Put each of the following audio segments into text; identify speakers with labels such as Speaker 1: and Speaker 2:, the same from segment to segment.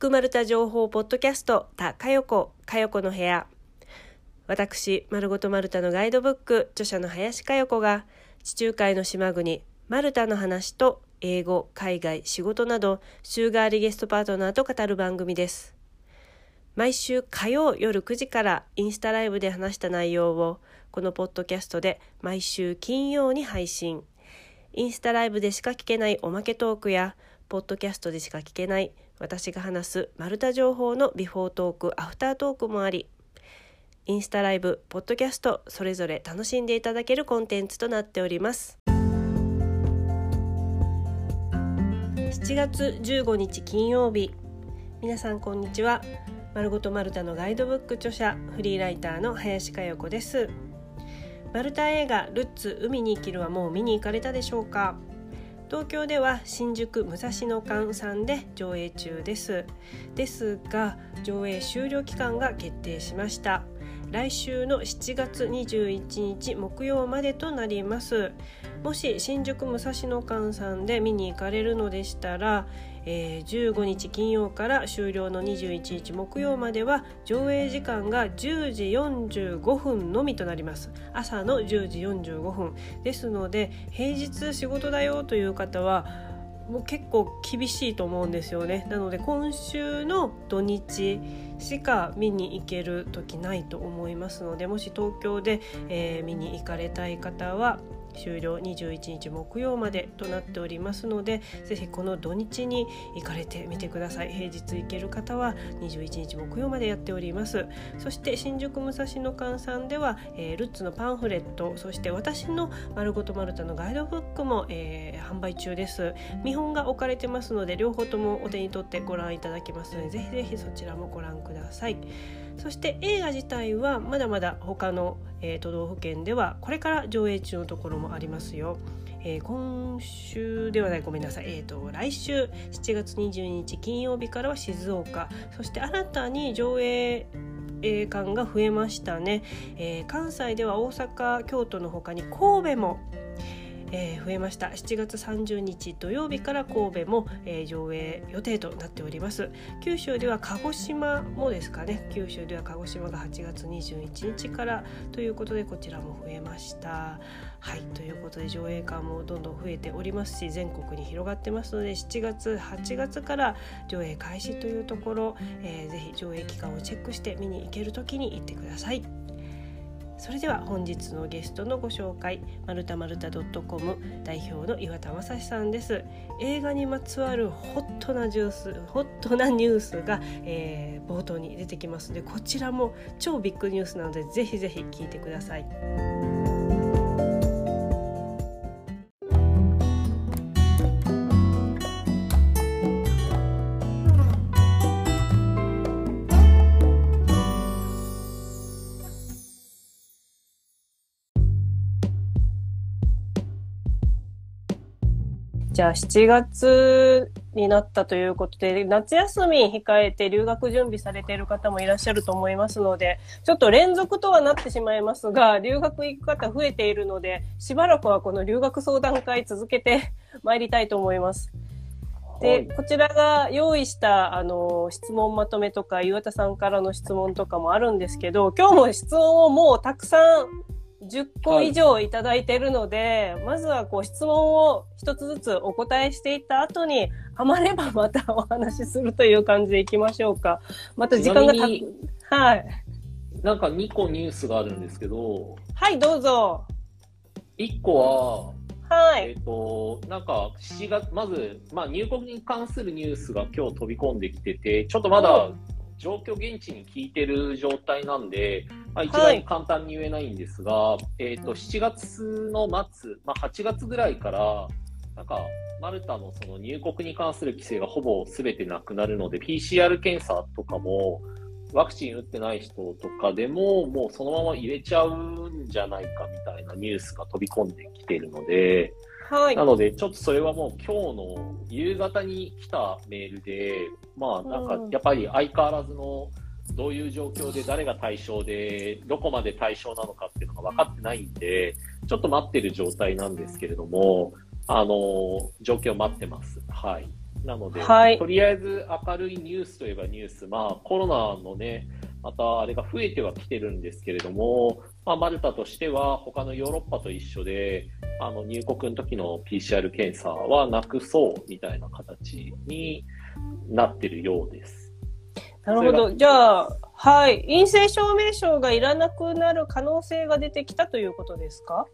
Speaker 1: くまるた情報ポッドキャスト、たかよこ、かよこの部屋。私、まるごとマルタのガイドブック、著者の林かよこが、地中海の島国、マルタの話と、英語、海外、仕事など、週替わりゲストパートナーと語る番組です。毎週火曜夜9時からインスタライブで話した内容を、このポッドキャストで毎週金曜に配信。インスタライブでしか聞けないおまけトークや、ポッドキャストでしか聞けない私が話すマルタ情報のビフォートーク、アフタートークもあり、インスタライブ、ポッドキャスト、それぞれ楽しんでいただけるコンテンツとなっております。7月15日金曜日、皆さんこんにちは。まるごとマルタのガイドブック著者、フリーライターの林佳代子です。マルタ映画ルッツ海に生きるはもう見に行かれたでしょうか？東京では新宿武蔵野館さんで上映中です。ですが上映終了期間が決定しました。来週の7月21日木曜までとなります。もし新宿武蔵野館さんで見に行かれるのでしたらえー、15日金曜から終了の21日木曜までは上映時間が10時45分のみとなります。朝の10時45分。ですので平日仕事だよという方はもう結構厳しいと思うんですよね。なので今週の土日しか見に行ける時ないと思いますのでもし東京で、えー、見に行かれたい方は終了21日木曜までとなっておりますのでぜひこの土日に行かれてみてください。平日行ける方は21日木曜までやっております。そして新宿武蔵野館さんでは、えー、ルッツのパンフレットそして私の「まるごとマルタ」のガイドブックも、えー、販売中です。見本が置かれてますので両方ともお手に取ってご覧いただけますのでぜひぜひそちらもご覧ください。そして映画自体はまだまだ他の、えー、都道府県ではこれから上映中のところもありますよ。えー、今週ではないごめんなさい、えーと、来週7月22日金曜日からは静岡。そして新たに上映映館が増えましたね、えー、関西では大阪京都の他に神戸も。えー、増えました。7月30日土曜日から神戸も、えー、上映予定となっております。九州では鹿児島もですかね。九州では鹿児島が8月21日からということでこちらも増えました。はい。ということで上映館もどんどん増えておりますし全国に広がってますので7月8月から上映開始というところ、えー、ぜひ上映期間をチェックして見に行ける時に行ってください。それでは本日のゲストのご紹介マルタマルタ .com 代表の岩田正史さんです映画にまつわるホットなジュースホットなニュースが、えー、冒頭に出てきますのでこちらも超ビッグニュースなのでぜひぜひ聞いてください。じゃあ7月になったということで、夏休み控えて留学準備されている方もいらっしゃると思いますので、ちょっと連続とはなってしまいますが、留学行く方増えているので、しばらくはこの留学相談会続けて 参りたいと思います。で、こちらが用意した、あの、質問まとめとか、岩田さんからの質問とかもあるんですけど、今日も質問をもうたくさん10個以上いただいているので、はい、まずはこう質問を一つずつお答えしていった後に、余ればまたお話しするという感じでいきましょうか。また時間がたはい。
Speaker 2: なんか2個ニュースがあるんですけど。
Speaker 1: はい、どうぞ。
Speaker 2: 1個
Speaker 1: は、はい。
Speaker 2: えっ、ー、と、なんか、7月、まず、まあ、入国に関するニュースが今日飛び込んできてて、ちょっとまだ状況現地に聞いてる状態なんで、まあ、一概に簡単に言えないんですが、はい、えと、7月の末、まあ、8月ぐらいから、なんか、マルタのその入国に関する規制がほぼ全てなくなるので、PCR 検査とかも、ワクチン打ってない人とかでも、もうそのまま入れちゃうんじゃないかみたいなニュースが飛び込んできてるので、
Speaker 1: はい。
Speaker 2: なので、ちょっとそれはもう今日の夕方に来たメールで、まあなんかやっぱり相変わらずのどういう状況で誰が対象で、どこまで対象なのかっていうのが分かってないんで、ちょっと待ってる状態なんですけれども、あの、状況待ってます。はい。なので、
Speaker 1: はい
Speaker 2: とりあえず明るいニュースといえばニュース、まあコロナのね、またあれが増えてはきてるんですけれども、まあ、マルタとしては他のヨーロッパと一緒で、あの入国の時の PCR 検査はなくそうみたいな形になってるようです。
Speaker 1: なるほど。じゃあ、はい。陰性証明書がいらなくなる可能性が出てきたということですか？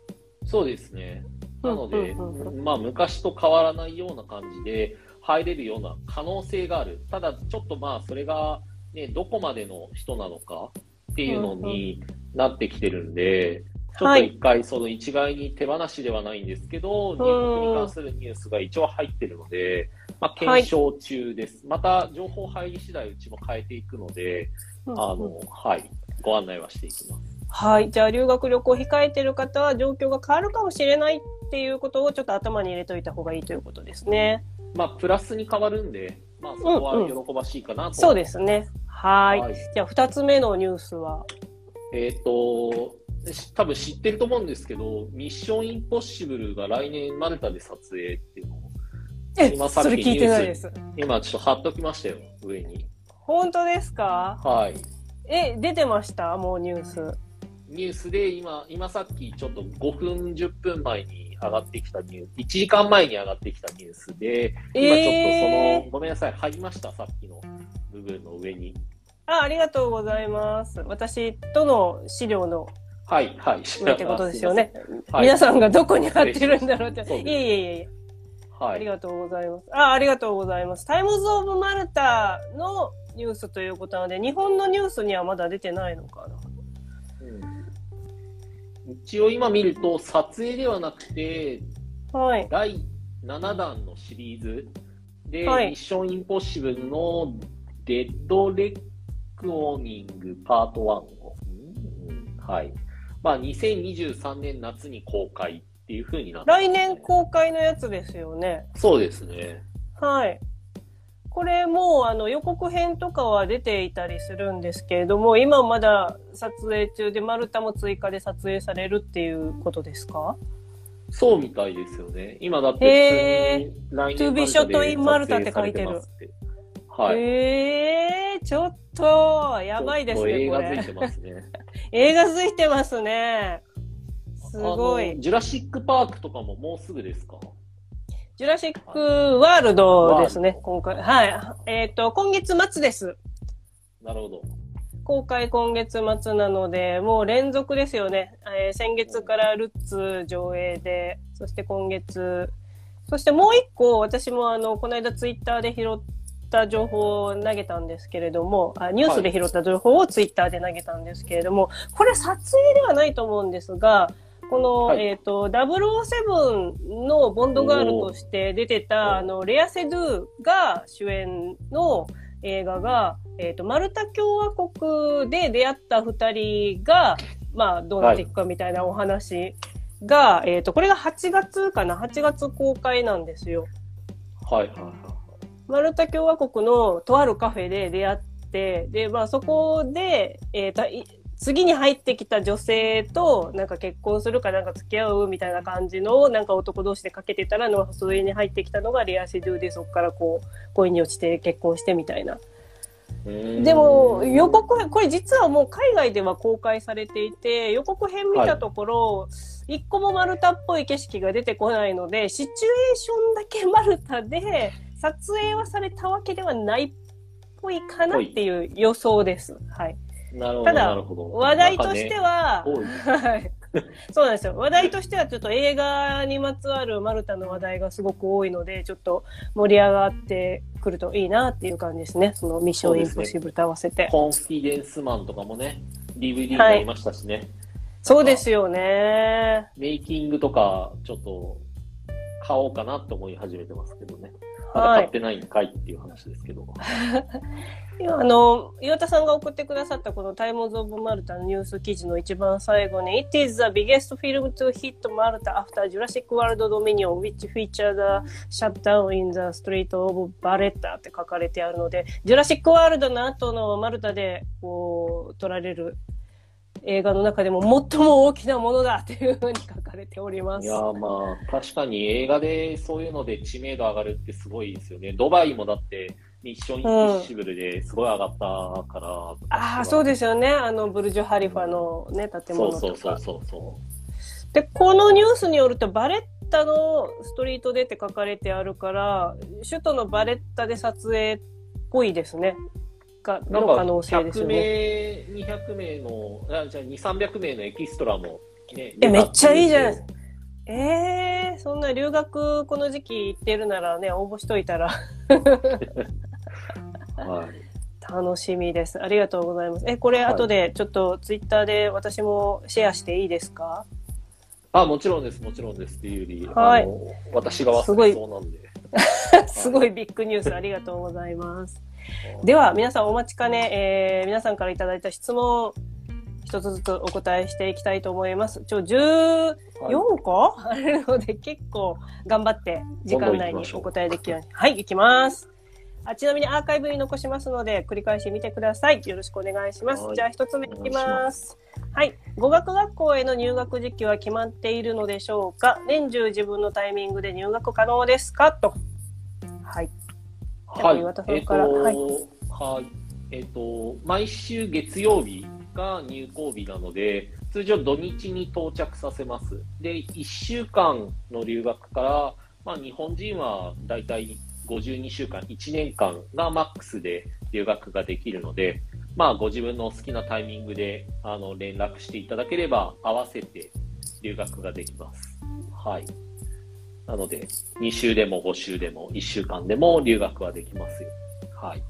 Speaker 2: そうですね。なので、まあ昔と変わらないような感じで入れるような可能性がある。ただちょっとまあそれがね、どこまでの人なのかっていうのになってきてるんで、ちょっと一回その一概に手放しではないんですけど、入国に関するニュースが一応入ってるので、まあ検証中です。また情報入り次第うちも変えていくので、あの、はい、ご案内はしていきます。
Speaker 1: はい。じゃあ、留学旅行控えてる方は状況が変わるかもしれないっていうことをちょっと頭に入れといた方がいいということですね。
Speaker 2: まあプラスに変わるんで、まあそこは喜ばしいかなと、
Speaker 1: そうですね。はい。
Speaker 2: はい
Speaker 1: じゃあ、二つ目のニュースは？
Speaker 2: えっ、と、し多分知ってると思うんですけど、ミッションインポッシブルが来年マルタで撮影っていうのを、
Speaker 1: え、
Speaker 2: 今さっき
Speaker 1: それ聞いてないです。
Speaker 2: 今ちょっと貼っときましたよ、上に。
Speaker 1: 本当ですか？
Speaker 2: はい。
Speaker 1: え、出てました？もうニュース。
Speaker 2: ニュースで今、今さっきちょっと5分、10分前に上がってきたニュース、1時間前に上がってきたニュースで、今ちょっとその、
Speaker 1: えー
Speaker 2: ごめんなさい、貼りました、さっきの部分の上に。
Speaker 1: あ、ありがとうございます。私との資料の
Speaker 2: はい、はい。
Speaker 1: 上ってことですよね。
Speaker 2: はい
Speaker 1: 皆さんがどこに貼ってるんだろうって。
Speaker 2: そうです
Speaker 1: いえいえいえ。
Speaker 2: はい
Speaker 1: あり。がとうございます。あ、ありがとうございます。タイムズ・オブ・マルタのニュースということなので、日本のニュースにはまだ出てないのかな？
Speaker 2: うん一応今見ると、撮影ではなくて、
Speaker 1: はい。
Speaker 2: 第7弾のシリーズで、
Speaker 1: はい
Speaker 2: ミッションインポッシブルのデッドレックオーニングパート1を、うんはい。まあ、2023年夏に公開っていう風になってます
Speaker 1: 来年公開のやつですよね。
Speaker 2: そうですね。
Speaker 1: はい。これもうあの予告編とかは出ていたりするんですけれども、今まだ撮影中でマルタも追加で撮影されるっていうことですか？
Speaker 2: そうみたいですよね。今だって
Speaker 1: へー
Speaker 2: 普通に来
Speaker 1: To
Speaker 2: 年
Speaker 1: be shot in Malta って書いてる
Speaker 2: はい。
Speaker 1: えー、ちょっと、やばいですね、
Speaker 2: 映画づい
Speaker 1: れ。
Speaker 2: てますね。
Speaker 1: 映画づいてますね。すご
Speaker 2: あ
Speaker 1: い
Speaker 2: の。ジュラシックパークとかももうすぐですか？
Speaker 1: ジュラシックワールドですね今回。はい。えっ、と、今月末です。
Speaker 2: なるほど。
Speaker 1: 公開今月末なので、もう連続ですよね。えー先月からルッツ上映で、そして今月、そしてもう一個、私もあの、この間ツイッターで拾った情報を投げたんですけれども、あニュースで拾った情報をツイッターで投げたんですけれども、これ撮影ではないと思うんですが、この、
Speaker 2: はい
Speaker 1: えっ、と、007のボンドガールとして出てた、あの、レア・セドゥが主演の映画が、えっ、と、マルタ共和国で出会った二人が、まあ、どうなっていくかみたいなお話が、えっ、と、これが8月かな ?8 月公開なんですよ。
Speaker 2: はいはいはい。
Speaker 1: マルタ共和国のとあるカフェで出会って、で、まあそこで、えー次に入ってきた女性となんか結婚するかなんか付き合うみたいな感じのをなんか男同士でかけてたらの、それに入ってきたのがレアシドゥでそこからこう恋に落ちて結婚してみたいな。でも予告編、これ実はもう海外では公開されていて、予告編見たところ、一個もマルタっぽい景色が出てこないので、シチュエーションだけマルタで撮影はされたわけではないっぽいかなっていう予想です。はい。ただ。話題としては、
Speaker 2: かね。
Speaker 1: そうなんですよ。話題としてはちょっと映画にまつわるマルタの話題がすごく多いので、ちょっと盛り上がってくるといいなっていう感じですね。そのミッションインポッシブルと合わせて。
Speaker 2: コンフィデンスマンとかもね、DVD になりましたしね、
Speaker 1: そうですよね。
Speaker 2: メイキングとか、ちょっと買おうかなと思い始めてますけどね。まだ
Speaker 1: はい。
Speaker 2: 買ってないんかいっていう話ですけど。
Speaker 1: 今 あの、岩田さんが送ってくださったこのタイムズ・オブ・マルタのニュース記事の一番最後に It is the biggest film to hit Malta after Jurassic World Dominion which featured the shutdown in the street of Barretta って書かれてあるので、ジュラシック・ワールドの後のマルタでこう撮られる映画の中でも最も大きなものだっていうふうに書かれております。
Speaker 2: いやまあ確かに映画でそういうので知名度上がるってすごいですよね。ドバイもだってミッションインポッシブルですごい上がったから。うん、
Speaker 1: ああそうですよね。あのブルジュハリファのね建物とか。
Speaker 2: そうそうそうそう
Speaker 1: でこのニュースによるとバレッタのストリートでって書かれてあるから首都のバレッタで撮影っぽいですね。かの可能性ですよね。
Speaker 2: 100名、200名の、あじゃあ2、300名のエキストラも、
Speaker 1: ね、え、めっちゃいいじゃないですか。えー、そんな留学この時期行ってるならね、応募しといたら はい。楽しみです。ありがとうございます。え、これ、後でちょっとツイッターで私もシェアしていいですか？
Speaker 2: あ、もちろんです、もちろんですっていうより、はい、私が忘れそうなんで。
Speaker 1: すごい ビッグニュースありがとうございます。では、皆さんお待ちかね、えー、皆さんからいただいた質問、一つずつお答えしていきたいと思います。ちょ、14個、はい、あるので、結構頑張って時間内にお答えできるように。はい、いきます。あちなみにアーカイブに残しますので、繰り返し見てください。よろしくお願いします。じゃあ、一つ目いきます。はい。語学学校への入学時期は決まっているのでしょうか？年中自分のタイミングで入学可能ですか？と。はい。
Speaker 2: はい。えっ、ー、と、はい。はい。えっ、ー、と、毎週月曜日が入校日なので、通常土日に到着させます。で、1週間の留学から、まあ、日本人はだいたい52週間、1年間がマックスで留学ができるので、まあ、ご自分の好きなタイミングであの連絡していただければ、合わせて留学ができます。はい。なので、2週でも5週でも1週間でも留学はできますよ。はい。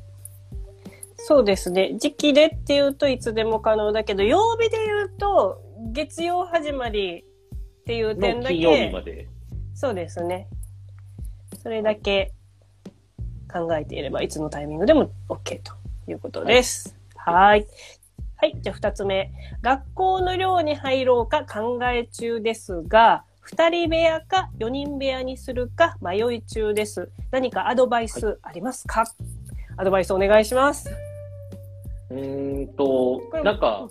Speaker 1: そうですね。時期でっていうといつでも可能だけど、曜日で言うと、月曜始まりっていう点だけ。金
Speaker 2: 曜日まで。
Speaker 1: そうですね。それだけ考えていれば、いつのタイミングでも OK ということです。はい。はい。じゃあ二つ目。学校の寮に入ろうか考え中ですが、2人部屋か4人部屋にするか迷い中です。何かアドバイスありますか、はい、アドバイスお願いします。
Speaker 2: うんと、なんか、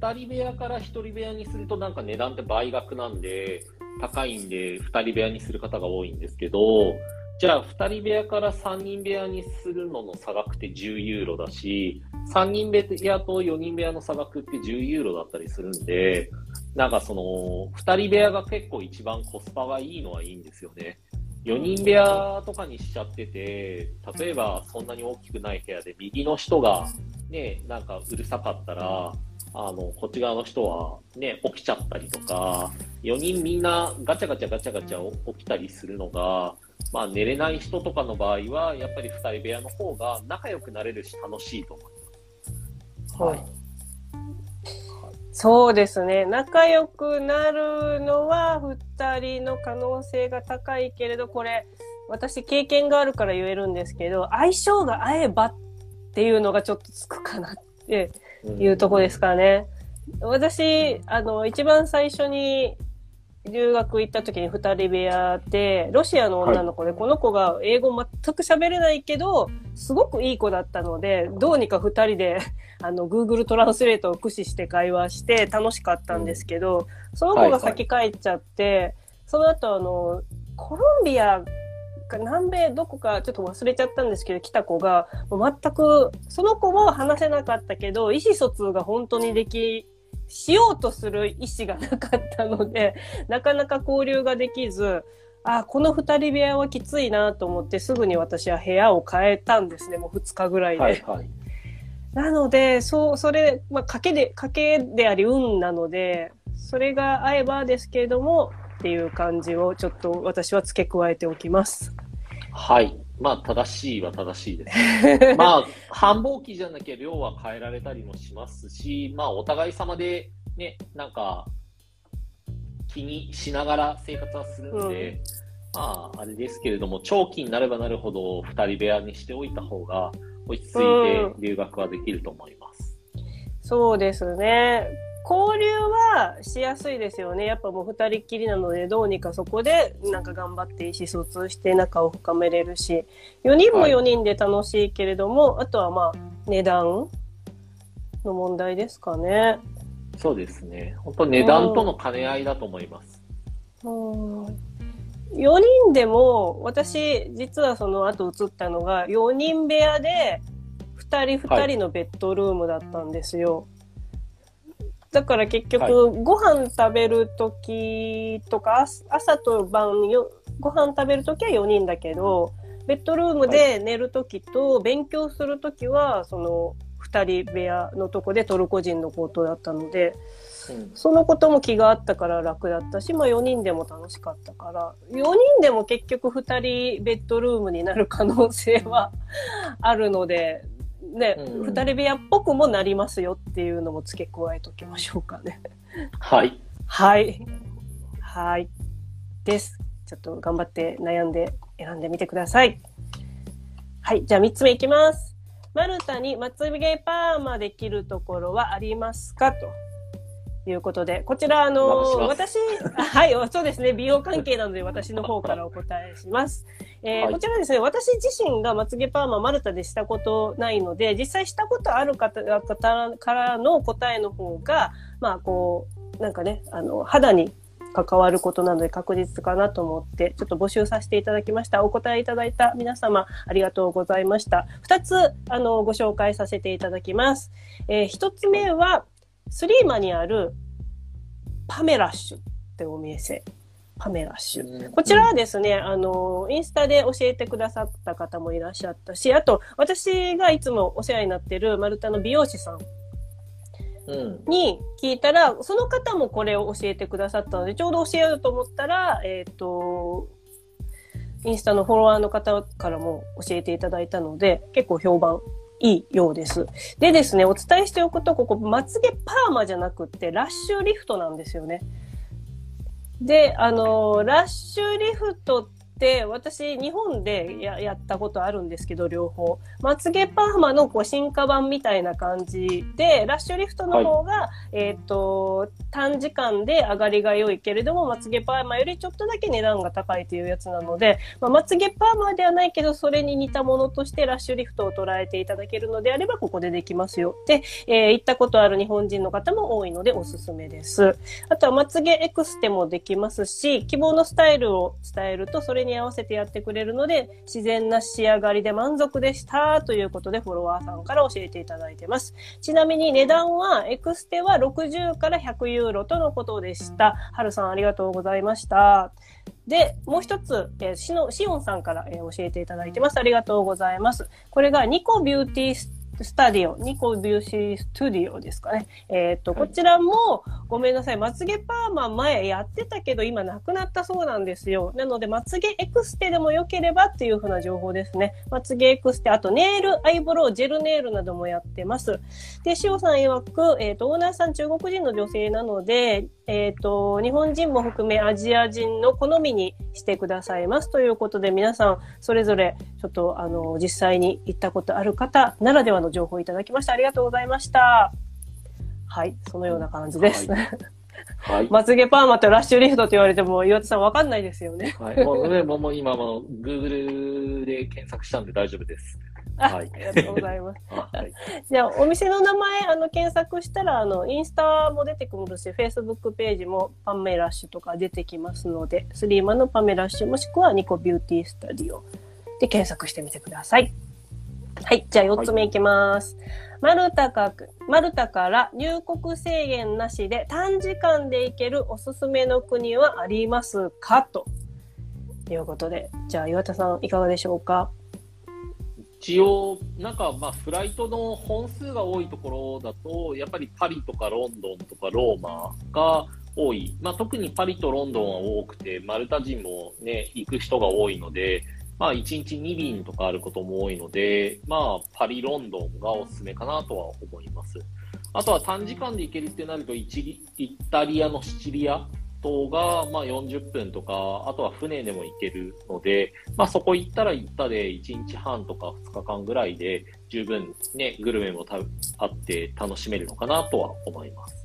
Speaker 2: 2人部屋から1人部屋にするとなんか値段って倍額なんで、高いんで2人部屋にする方が多いんですけど、じゃあ2人部屋から3人部屋にするのの差額って10ユーロだし、3人部屋と4人部屋の差額って10ユーロだったりするんで、なんかその、二人部屋が結構一番コスパがいいのはいいんですよね。4人部屋とかにしちゃってて、例えばそんなに大きくない部屋で右の人がね、なんかうるさかったら、あの、こっち側の人はね、起きちゃったりとか、4人みんなガチャガチャガチャガチャ起きたりするのが、まあ寝れない人とかの場合は、やっぱり2人部屋の方が仲良くなれるし楽しいと思います。はい。
Speaker 1: そうですね。仲良くなるのは二人の可能性が高いけれど、これ、私経験があるから言えるんですけど、相性が合えばっていうのがちょっとつくかなっていうとこですからね。私、あの、一番最初に留学行った時に二人部屋で、ロシアの女の子で、この子が英語全く喋れないけど、すごくいい子だったので、どうにか二人で、あの、Google トランスレートを駆使して会話して楽しかったんですけど、その子が先帰っちゃって、その後あの、コロンビアか南米どこかちょっと忘れちゃったんですけど来た子がもう全くその子も話せなかったけど意思疎通が本当にできしようとする意思がなかったので、なかなか交流ができず、あ、この二人部屋はきついなと思ってすぐに私は部屋を変えたんですね、もう二日ぐらいで。はいはい、なので、そう、それ、まあ、賭けで、賭けであり運なので、それが合えばですけれども、っていう感じをちょっと私は付け加えておきます。
Speaker 2: はい。まあ、正しいは正しいです。まあ、繁忙期じゃなきゃ量は変えられたりもしますし、まあ、お互い様でね、なんか、気にしながら生活はするんで、うん、まあ、あれですけれども、長期になればなるほど、二人部屋にしておいた方が、落ち着いて留学はできると思います。
Speaker 1: うん、そうですね。交流はしやすいですよね。やっぱもう二人っきりなので、どうにかそこでなんか頑張って意思疎通して仲を深めれるし、4人も4人で楽しいけれども、はい、あとはまあ、値段の問題ですかね。
Speaker 2: そうですね。本当値段との兼ね合いだと思います。
Speaker 1: うん4人でも、私、実はその後移ったのが、4人部屋で、2人2人のベッドルームだったんですよ。だから結局、
Speaker 2: はい。
Speaker 1: ご飯食べるときとか、朝朝と晩よ、ご飯食べるときは4人だけど、ベッドルームで寝るときと勉強するときは、その、2人部屋のとこでトルコ人のことだったので、
Speaker 2: うん。
Speaker 1: そのことも気があったから楽だったし、まあ4人でも楽しかったから、4人でも結局2人ベッドルームになる可能性はあるので、ね、
Speaker 2: うん
Speaker 1: 2人部屋っぽくもなりますよっていうのも付け加えときましょうかね。
Speaker 2: はい。
Speaker 1: はい。はい。です。ちょっと頑張って悩んで選んでみてください。はい。じゃあ3つ目いきます。マルタにまつげパーマできるところはありますか？ということで、こちら、あの私、あはい、そうですね、美容関係なので私の方からお答えします。えー
Speaker 2: はい
Speaker 1: こちらですね、私自身がまつげパーママルタでしたことないので、実際したことある方方からの答えの方が、まあ、こう、なんかね、あの、肌に関わることなので確実かなと思って、ちょっと募集させていただきました。お答えいただいた皆様、ありがとうございました。二つ、あの、ご紹介させていただきます。えー一つ目は、スリーマにある、パメラッシュってお店。パメラッシュ。こちらはですね、あの、インスタで教えてくださった方もいらっしゃったし、あと、私がいつもお世話になってる丸太の美容師さん
Speaker 2: うん。
Speaker 1: に聞いたら、その方もこれを教えてくださったので、ちょうど教えようと思ったら、えっ、と、インスタのフォロワーの方からも教えていただいたので、結構評判いいようです。でですね、お伝えしておくと、ここ、まつげパーマじゃなくって、ラッシュリフトなんですよね。で、あの、ラッシュリフトってて、私、日本でややったことあるんですけど、両方。まつげパーマのこう進化版みたいな感じで、ラッシュリフトの方が、えっ、と、短時間で上がりが良いけれども、まつげパーマよりちょっとだけ値段が高いというやつなので、まあ、まつげパーマではないけど、それに似たものとしてラッシュリフトを捉えていただけるのであれば、ここでできますよ。で、えー行ったことある日本人の方も多いのでおすすめです。あとはまつげエクステもできますし、希望のスタイルを伝えると、それに合わせてやってくれるので、自然な仕上がりで満足でした。ということで、フォロワーさんから教えていただいてます。ちなみに値段は、エクステは60から100ユーロとのことでした。はるさんありがとうございました。で、もう一つ、えーシノシオンさんから、えー教えていただいてます。ありがとうございます。これがニコビューティーススタディオ、ニコビューシースタディオですかね。えっ、と、
Speaker 2: はい
Speaker 1: こちらも、ごめんなさい、まつげパーマ前やってたけど、今なくなったそうなんですよ。なので、まつげエクステでも良ければっていうふうな情報ですね。まつげエクステ、あとネイル、アイブロウ、ジェルネイルなどもやってます。で、しおさん曰く、えっ、と、オーナーさん中国人の女性なので、えっ、と、日本人も含めアジア人の好みにしてくださいますということで、皆さん、それぞれ、ちょっと、あの、実際に行ったことある方ならではの情報をいただきました。ありがとうございました。はい、そのような感じです。
Speaker 2: ははい。
Speaker 1: まつげパーマとラッシュリフトって言われても、岩田さんわかんないですよね。
Speaker 2: はい。もう、ね、もう今もう Google で検索したんで大丈夫です。
Speaker 1: あ
Speaker 2: はい
Speaker 1: ありがとうございます。
Speaker 2: あはい。
Speaker 1: じゃあ、お店の名前、あの、検索したら、あの、インスタも出てくるし、Facebook ページもパメラッシュとか出てきますので、スリーマンのパメラッシュもしくはニコビューティースタディオで検索してみてください。はい。じゃあ、4つ目いきます。マルタか、マルタから入国制限なしで短時間で行けるおすすめの国はありますか？ということで。じゃあ、岩田さん、いかがでしょうか？
Speaker 2: 一応、なんか、まあ、フライトの本数が多いところだと、やっぱりパリとかロンドンとかローマが多い。まあ、特にパリとロンドンは多くて、マルタ人もね、行く人が多いので、まあ、1日2便とかあることも多いので、まあ、パリ、ロンドンがおすすめかなとは思います。あとは短時間で行けるってなると、イタリアのシチリア島が、まあ、40分とか、あとは船でも行けるので、まあ、そこ行ったら行ったで1日半とか2日間ぐらいで十分ね、グルメもあって楽しめるのかなとは思います。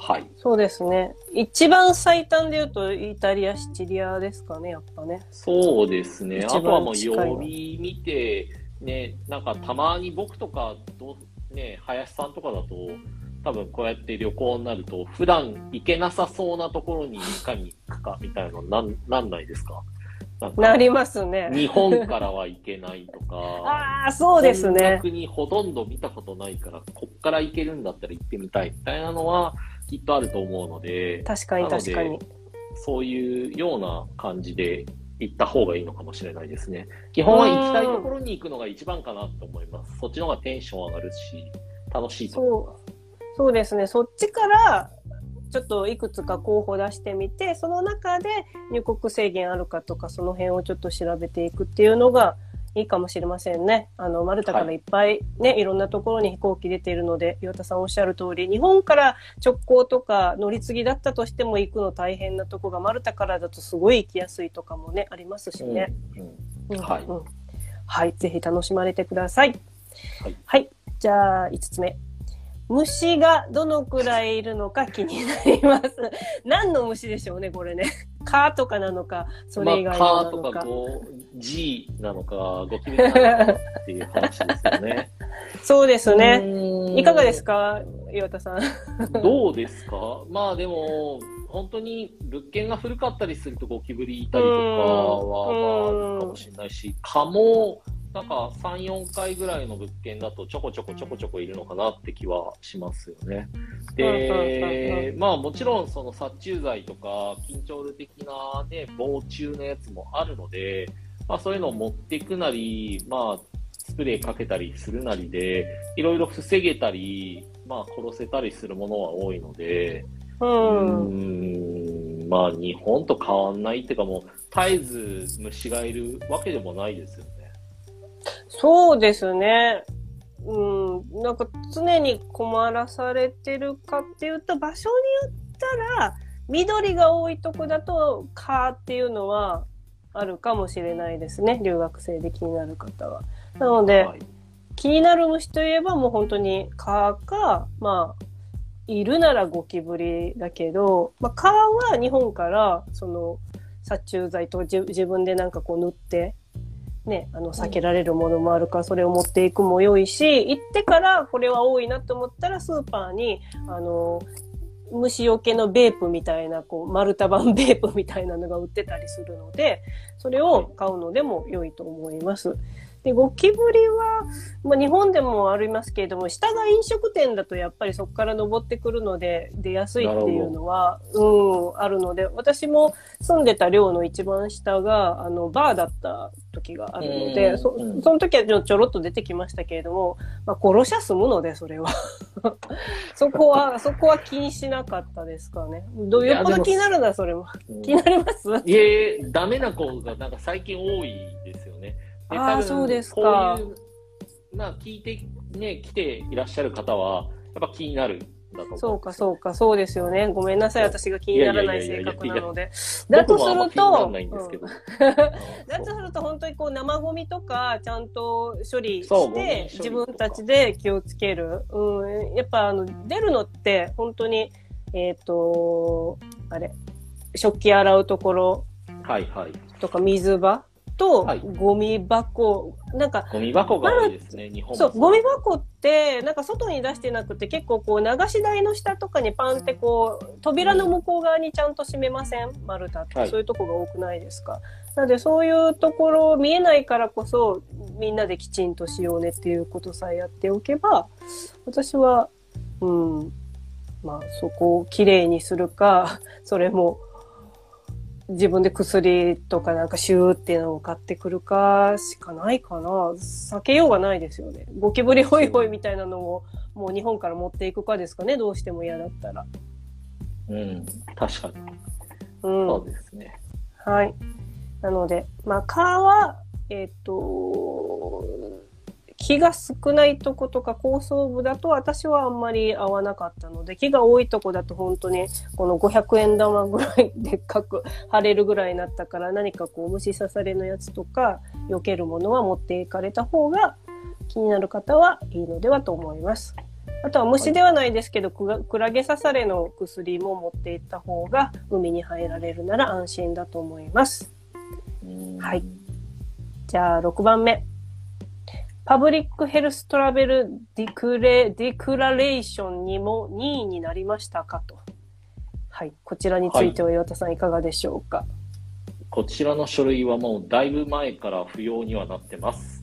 Speaker 2: はい。
Speaker 1: そうですね。一番最短で言うと、イタリア、シチリアですかね、やっぱね。
Speaker 2: そうですね。あとはもう曜日見て、ね、なんかたまに僕とかどう、ね、林さんとかだと、多分こうやって旅行になると、普段行けなさそうなところにいかに行くかみたいなのなんなんないですか？な
Speaker 1: なりますね。
Speaker 2: 日本からは行けないとか。
Speaker 1: ああ、そうですね。
Speaker 2: 国ほとんど見たことないから、こっから行けるんだったら行ってみたいみたいなのはきっとあると思うので、
Speaker 1: 確かに確かに。
Speaker 2: そういうような感じで行った方がいいのかもしれないですね。基本は行きたいところに行くのが一番かなと思います。そっちの方がテンション上がるし、楽しいと思います。
Speaker 1: そうですね。そっちから、ちょっといくつか候補出してみて、その中で入国制限あるかとか、その辺をちょっと調べていくっていうのがいいかもしれませんね。あの、マルタからいっぱいね、い、ろんなところに飛行機出ているので、岩田さんおっしゃる通り、日本から直行とか乗り継ぎだったとしても行くの大変なとこが、マルタからだとすごい行きやすいとかもね、ありますしね。
Speaker 2: うんうんはい
Speaker 1: うんはい。ぜひ楽しまれてください。
Speaker 2: はい。
Speaker 1: じゃあ、5つ目。虫がどのくらいいるのか気になります。何の虫でしょうね、これね。蚊とかなのか、それ以
Speaker 2: まあ、
Speaker 1: 外の
Speaker 2: カーと
Speaker 1: なのか。
Speaker 2: か G なのか、ゴキブリなのかっていう話ですよね。
Speaker 1: そうですね。
Speaker 2: ね
Speaker 1: いかがですか、岩田さん。
Speaker 2: どうですか？まあでも、本当に物件が古かったりするとゴキブリいたりとかは、
Speaker 1: うん
Speaker 2: まあ、あるかもしれないし、蚊も、なんか3、4回ぐらいの物件だとちょこちょこちょこちょこいるのかなって気はしますよね。で、まあもちろんその殺虫剤とか緊張ル的なね、防虫のやつもあるので、まあそういうのを持っていくなり、まあスプレーかけたりするなりで、いろいろ防げたり、まあ殺せたりするものは多いので、
Speaker 1: う。
Speaker 2: ん、まあ日本と変わんないっていうかもう絶えず虫がいるわけでもないですよね。
Speaker 1: そうですね。うん。なんか常に困らされてるかっていうと、場所によったら、緑が多いとこだと、蚊っていうのはあるかもしれないですね。留学生で気になる方は。なので、
Speaker 2: はい
Speaker 1: 気になる虫といえばもう本当に蚊か、まあ、いるならゴキブリだけど、まあ、蚊は日本から、その、殺虫剤と自自分でなんかこう塗って、ね、あの、避けられるものもあるから、それを持っていくも良いし、行ってからこれは多いなと思ったら、スーパーに、あの、虫除けのベープみたいな、こう、丸太版ベープみたいなのが売ってたりするので、それを買うのでも良いと思います。で、ゴキブリは、まあ、日本でもありますけれども、下が飲食店だとやっぱりそこから登ってくるので出やすいっていうのは、うん、あるので、私も住んでた寮の一番下が、あの、バーだった時があるの
Speaker 2: う
Speaker 1: で、
Speaker 2: ん
Speaker 1: そ
Speaker 2: うん
Speaker 1: その時はちょちょろっと出てきましたけれども、まあ、殺しゃ済むので、それは。そこは、そこは気にしなかったですかね。どよっぽど気になるな、それも。
Speaker 2: うん
Speaker 1: 気になります？
Speaker 2: いえ、ダメな子がなんか最近多いですよね。
Speaker 1: あー
Speaker 2: 多分
Speaker 1: そうですか
Speaker 2: こういう、まあ聞いて、ね、来ていらっしゃる方は、やっぱ気になるんだと思う。
Speaker 1: そうか、そうか、そうですよね。ごめんなさい、私が気にならない性格なので。
Speaker 2: 僕
Speaker 1: だとすると、だとすると本当にこう生ゴミとかちゃんと処理して自分たちで気をつける。うん、やっぱあの出るのって本当に、えっ、と、あれ、食器洗うところ
Speaker 2: はいはい。
Speaker 1: とか水場と
Speaker 2: はい。
Speaker 1: ゴミ箱、なんか
Speaker 2: ゴミ箱が多いですね、日本も。
Speaker 1: そう、ゴミ箱って、なんか外に出してなくて、結構こう、流し台の下とかにパンってこう、扉の向こう側にちゃんと閉めません？丸太って、
Speaker 2: はい。
Speaker 1: そういうとこが多くないですか？なので、そういうところ見えないからこそ、みんなできちんとしようねっていうことさえやっておけば、私は、うん、まあ、そこをきれいにするか、それも、自分で薬とかなんかシューっていうのを買ってくるかしかないかな。避けようがないですよね。ゴキブリホイホイみたいなのをもう日本から持っていくかですかね。どうしても嫌だったら。
Speaker 2: うん、確かに。
Speaker 1: うん。
Speaker 2: そうですね。
Speaker 1: はい。なので、まあ、蚊は、えっ、と、木が少ないとことか高層部だと私はあんまり合わなかったので、木が多いとこだと本当にこの500円玉ぐらいでっかく貼れるぐらいになったから何かこう虫刺されのやつとか避けるものは持っていかれた方が気になる方はいいのではと思います。あとは虫ではないですけど、クラクラゲ刺されの薬も持っていった方が海に入られるなら安心だと思います。
Speaker 2: うん
Speaker 1: はい。じゃあ6番目。パブリックヘルストラベルディクレ、ディクラレーションにも2位になりましたかと。はい。こちらについては岩田さんいかがでしょうか。
Speaker 2: こちらの書類はもうだいぶ前から不要にはなってます。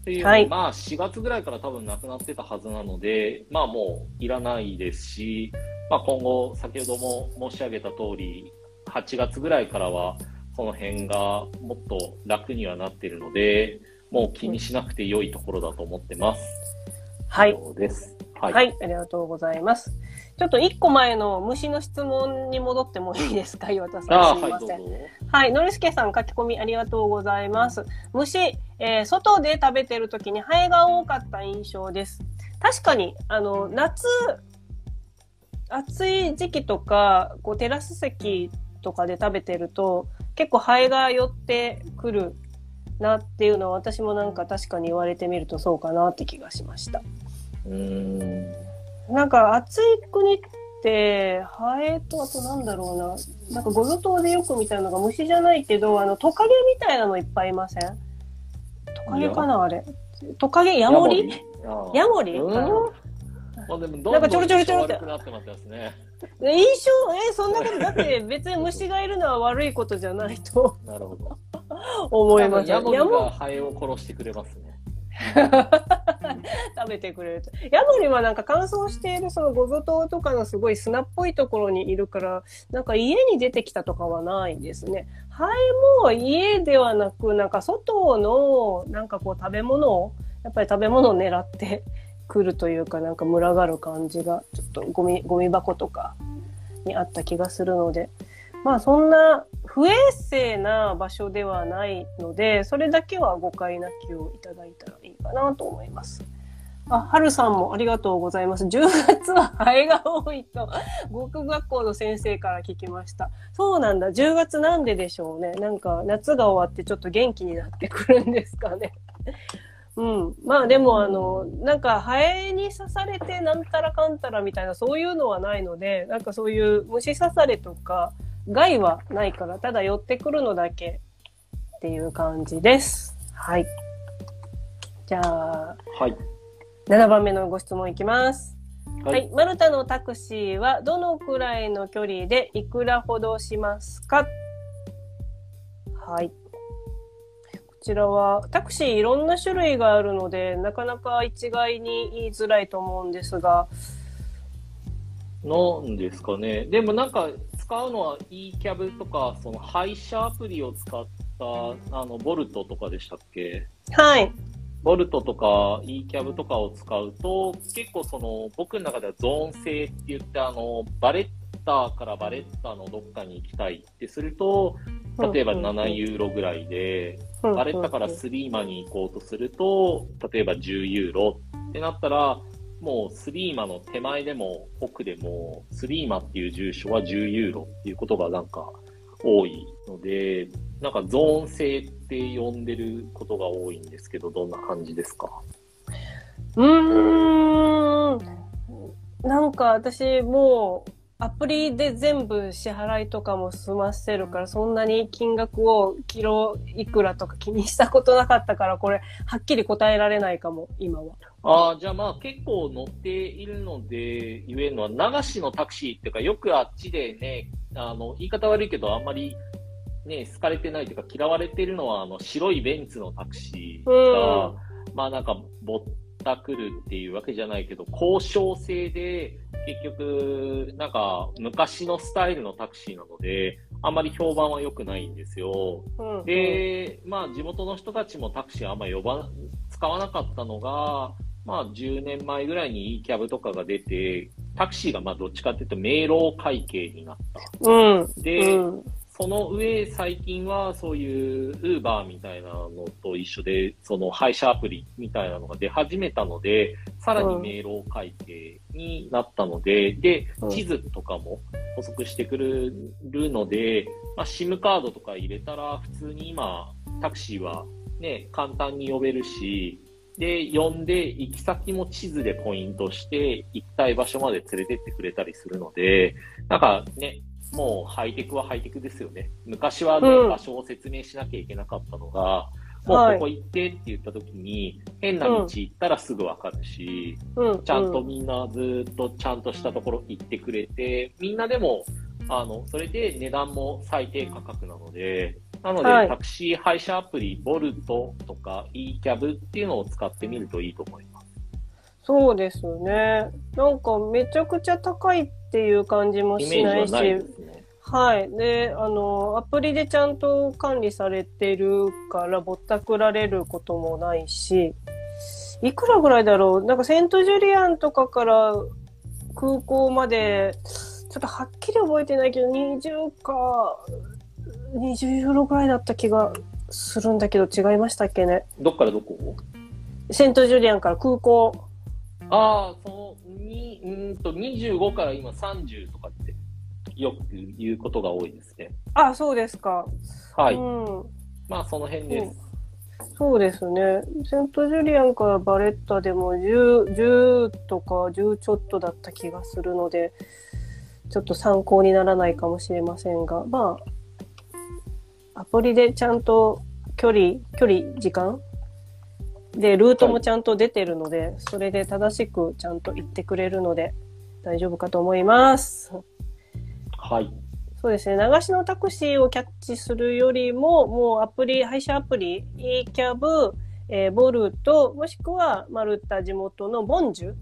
Speaker 2: っていう
Speaker 1: はい
Speaker 2: まあ4月ぐらいから多分なくなってたはずなので、まあもういらないですし、まあ今後先ほども申し上げた通り、8月ぐらいからはその辺がもっと楽にはなってるので、もう気にしなくて良いところだと思ってます。
Speaker 1: はい。
Speaker 2: そうです。はい。
Speaker 1: はい、ありがとうございます。ちょっと一個前の虫の質問に戻ってもいいですか、岩田さん。すいません。はい、のりすけさん書き込みありがとうございます。虫、えー外で食べてる時にハエが多かった印象です。確かに、あの、夏、暑い時期とか、こうテラス席とかで食べてると、結構ハエが寄ってくるなっていうのは私もなんか確かに言われてみるとそうかなって気がしました。
Speaker 2: うーん。
Speaker 1: なんか暑い国って、ハエとあとなんだろうな。なんかゴゾ島でよく見たのが虫じゃないけど、あのトカゲみたいなのいっぱいいません？トカゲかなあれ？トカゲヤモリ？ヤモリ？
Speaker 2: うん
Speaker 1: かな
Speaker 2: まあでもどん
Speaker 1: なんかちょ
Speaker 2: どん
Speaker 1: ろちょろちょろって
Speaker 2: 悪くなってますね。
Speaker 1: 印象、え、そんなこと、だって別に虫がいるのは悪いことじゃないと
Speaker 2: なるほど。
Speaker 1: 思います。
Speaker 2: ヤモリがハエを殺してくれますね。
Speaker 1: 食べてくれると。ヤモリはなんか乾燥しているそのゴゾ島とかのすごい砂っぽいところにいるから、なんか家に出てきたとかはないですね。ハエも家ではなく、なんか外のなんかこう食べ物を、やっぱり食べ物を狙ってくるというか、なんか群がる感じが、ちょっとゴミ、ゴミ箱とかにあった気がするので、まあそんな不衛生な場所ではないので、それだけは誤解なきをいただいたらいいかなと思います。あ、はるさんもありがとうございます。10月はハエが多いと、語学学校の先生から聞きました。そうなんだ。10月なんででしょうね。なんか夏が終わってちょっと元気になってくるんですかね。うん。まあでもあの、なんかハエに刺されてなんたらかんたらみたいなそういうのはないので、なんかそういう虫刺されとか害はないから、ただ寄ってくるのだけっていう感じです。はい。じゃあ、
Speaker 2: はい。
Speaker 1: 7番目のご質問いきます。
Speaker 2: は
Speaker 1: はい。マルタのタクシーはどのくらいの距離でいくらほどしますか？はい。こちらは、タクシーいろんな種類があるので、なかなか一概に言いづらいと思うんですが、
Speaker 2: なんですかね。でもなんか使うのは eCab とか、その配車アプリを使った、あの、ボルトとかでしたっけ？
Speaker 1: はい。
Speaker 2: ボルトとか eCab とかを使うと、結構その、僕の中ではゾーン制って言って、あの、バレッタからバレッタのどっかに行きたいってすると、例えば7ユーロぐらいで、
Speaker 1: うん
Speaker 2: バレッタからスリーマに行こうとすると、例えば10ユーロってなったら、もうスリーマの手前でも奥でも、スリーマっていう住所は10ユーロっていうことがなんか多いので、なんかゾーン制って呼んでることが多いんですけど、どんな感じですか？
Speaker 1: うーん。なんか私もうアプリで全部支払いとかも済ませるからそんなに金額をキロいくらとか気にしたことなかったからこれはっきり答えられないかも今は。
Speaker 2: ああ、じゃあまあ結構乗っているので言えるのは、流しのタクシーっていうか、よくあっちでね、あの、言い方悪いけど、あんまりね、好かれてないというか、嫌われてるのは、あの、白いベンツのタクシーが、まあなんか、ぼったくるっていうわけじゃないけど、交渉制で、結局、なんか、昔のスタイルのタクシーなので、あんまり評判は良くないんですよ。
Speaker 1: うんうん、
Speaker 2: で、まあ、地元の人たちもタクシーあんま呼ば、使わなかったのが、まあ、10年前ぐらいに e-cab とかが出て、タクシーがまあ、どっちかっていうと、明朗会計になった。
Speaker 1: うん。
Speaker 2: で、
Speaker 1: うん
Speaker 2: その上、最近はそういう Uber みたいなのと一緒で、その配車アプリみたいなのが出始めたので、さらに明朗会計になったので、で
Speaker 1: うん、
Speaker 2: 地図とかも補足してくれるので、まあ、SIM カードとか入れたら、普通に今、タクシーはね、簡単に呼べるし、で、呼んで、行き先も地図でポイントして、行きたい場所まで連れてってくれたりするので、なんかね、もうハイテクはハイテクですよね。昔はね、
Speaker 1: うん
Speaker 2: 場所を説明しなきゃいけなかったのが、もうここ行ってって言った時に、変な道行ったらすぐわかるし、
Speaker 1: うん、
Speaker 2: ちゃんとみんなずっとちゃんとしたところ行ってくれて、みんなでも、あの、それで値段も最低価格なので、なので、
Speaker 1: はい
Speaker 2: タクシー配車アプリ、ボルトとか e キャブっていうのを使ってみるといいと思います。
Speaker 1: そうですね。なんかめちゃくちゃ高いっていう感じも
Speaker 2: イ
Speaker 1: しないし、
Speaker 2: はないですね。
Speaker 1: はい。で、あの、アプリでちゃんと管理されてるから、ぼったくられることもないし、いくらぐらいだろう？なんかセントジュリアンとかから空港まで、ちょっとはっきり覚えてないけど、20か、20ユーロぐらいだった気がするんだけど、違いましたっけね？
Speaker 2: どっからどこ？
Speaker 1: セントジュリアンから空港。
Speaker 2: ああ、そうーんと、25から今30とかって、よく言うことが多いですね。
Speaker 1: あ、そうですか。
Speaker 2: はい。
Speaker 1: うん。
Speaker 2: まあ、その辺です。
Speaker 1: そうですね。セントジュリアンからバレッタでも10、10とか10ちょっとだった気がするので、ちょっと参考にならないかもしれませんが、まあ、アプリでちゃんと距離、距離、時間で、ルートもちゃんと出てるので、それで正しくちゃんと言ってくれるので、大丈夫かと思います。
Speaker 2: はい。
Speaker 1: そうですね。流しのタクシーをキャッチするよりも、もうアプリ、配車アプリ、e キャブ、えーボルト、もしくはマルタ地元のボンジュ。
Speaker 2: こ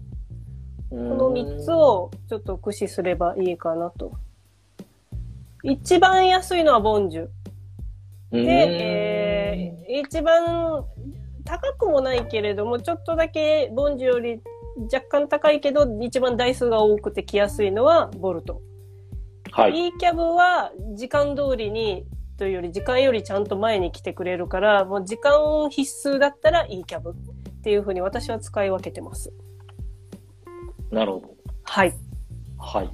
Speaker 1: この3つをちょっと駆使すればいいかなと。一番安いのはボンジュ。で、えー一番高くもないけれども、ちょっとだけボンジュより若干高いけど、一番台数が多くて来やすいのはボルト。
Speaker 2: はい。
Speaker 1: e キャブは時間通りにというより時間よりちゃんと前に来てくれるから、もう時間必須だったら e キャブっていうふうに私は使い分けてます。
Speaker 2: なるほど。
Speaker 1: はい。
Speaker 2: はい。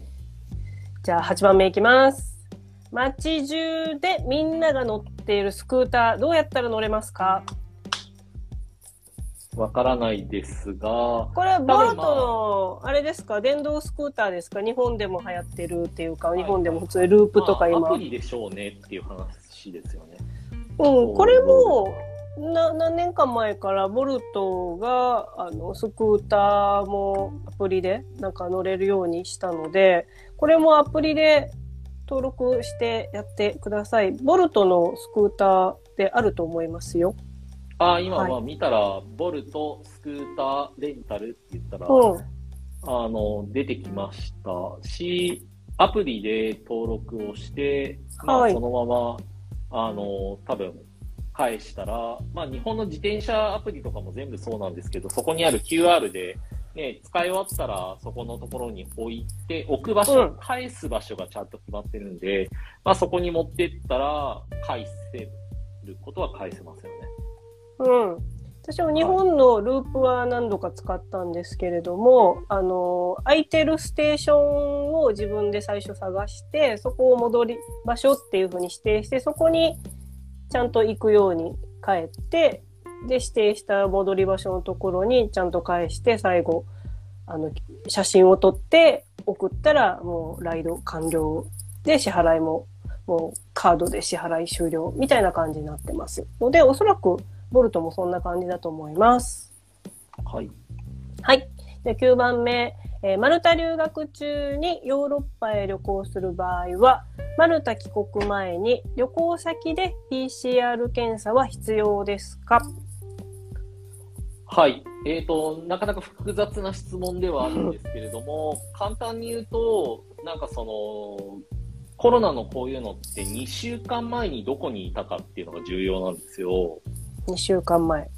Speaker 1: じゃあ8番目いきます。街中でみんなが乗っているスクーター、どうやったら乗れますか？
Speaker 2: わからないですが、
Speaker 1: これはボルトの、あれですか？電動スクーターですか？日本でも流行ってるっていうか、
Speaker 2: い
Speaker 1: 日本でも普通にループとか今。
Speaker 2: まあアプリでしょうねっていう話ですよね。
Speaker 1: うん、これもな何年間前からボルトがあのスクーターもアプリでなんか乗れるようにしたのでこれもアプリで登録してやってください。ボルトのスクーターであると思いますよ。
Speaker 2: ああ、今、
Speaker 1: は
Speaker 2: 見たら、ボルト、スクーター、レンタルって言ったら、
Speaker 1: う。ん。
Speaker 2: あの、出てきました。し、アプリで登録をして、まあ、
Speaker 1: はい。
Speaker 2: そのまま、あの、多分、返したら、まあ、日本の自転車アプリとかも全部そうなんですけど、そこにある QR で、ね、使い終わったら、そこのところに置いて、置く場所、
Speaker 1: うん。
Speaker 2: 返す場所がちゃんと決まってるんで、まあ、そこに持ってったら、返せる。ことは返せますよね。
Speaker 1: うん。私も日本のループは何度か使ったんですけれども、あの、空いてるステーションを自分で最初探して、そこを戻り場所っていうふうに指定して、そこにちゃんと行くように帰って、で、指定した戻り場所のところにちゃんと返して、最後、あの、写真を撮って送ったら、もうライド完了で支払いも、もうカードで支払い終了みたいな感じになってます。ので、おそらくボルトもそんな感じだと思います。
Speaker 2: はい。
Speaker 1: はい。で9番目、えーマルタ留学中にヨーロッパへ旅行する場合は、マルタ帰国前に旅行先で PCR 検査は必要ですか？
Speaker 2: はい。えっ、と、なかなか複雑な質問ではあるんですけれども、簡単に言うと、なんかその、コロナのこういうのって2週間前にどこにいたかっていうのが重要なんですよ。
Speaker 1: ?2 週間前。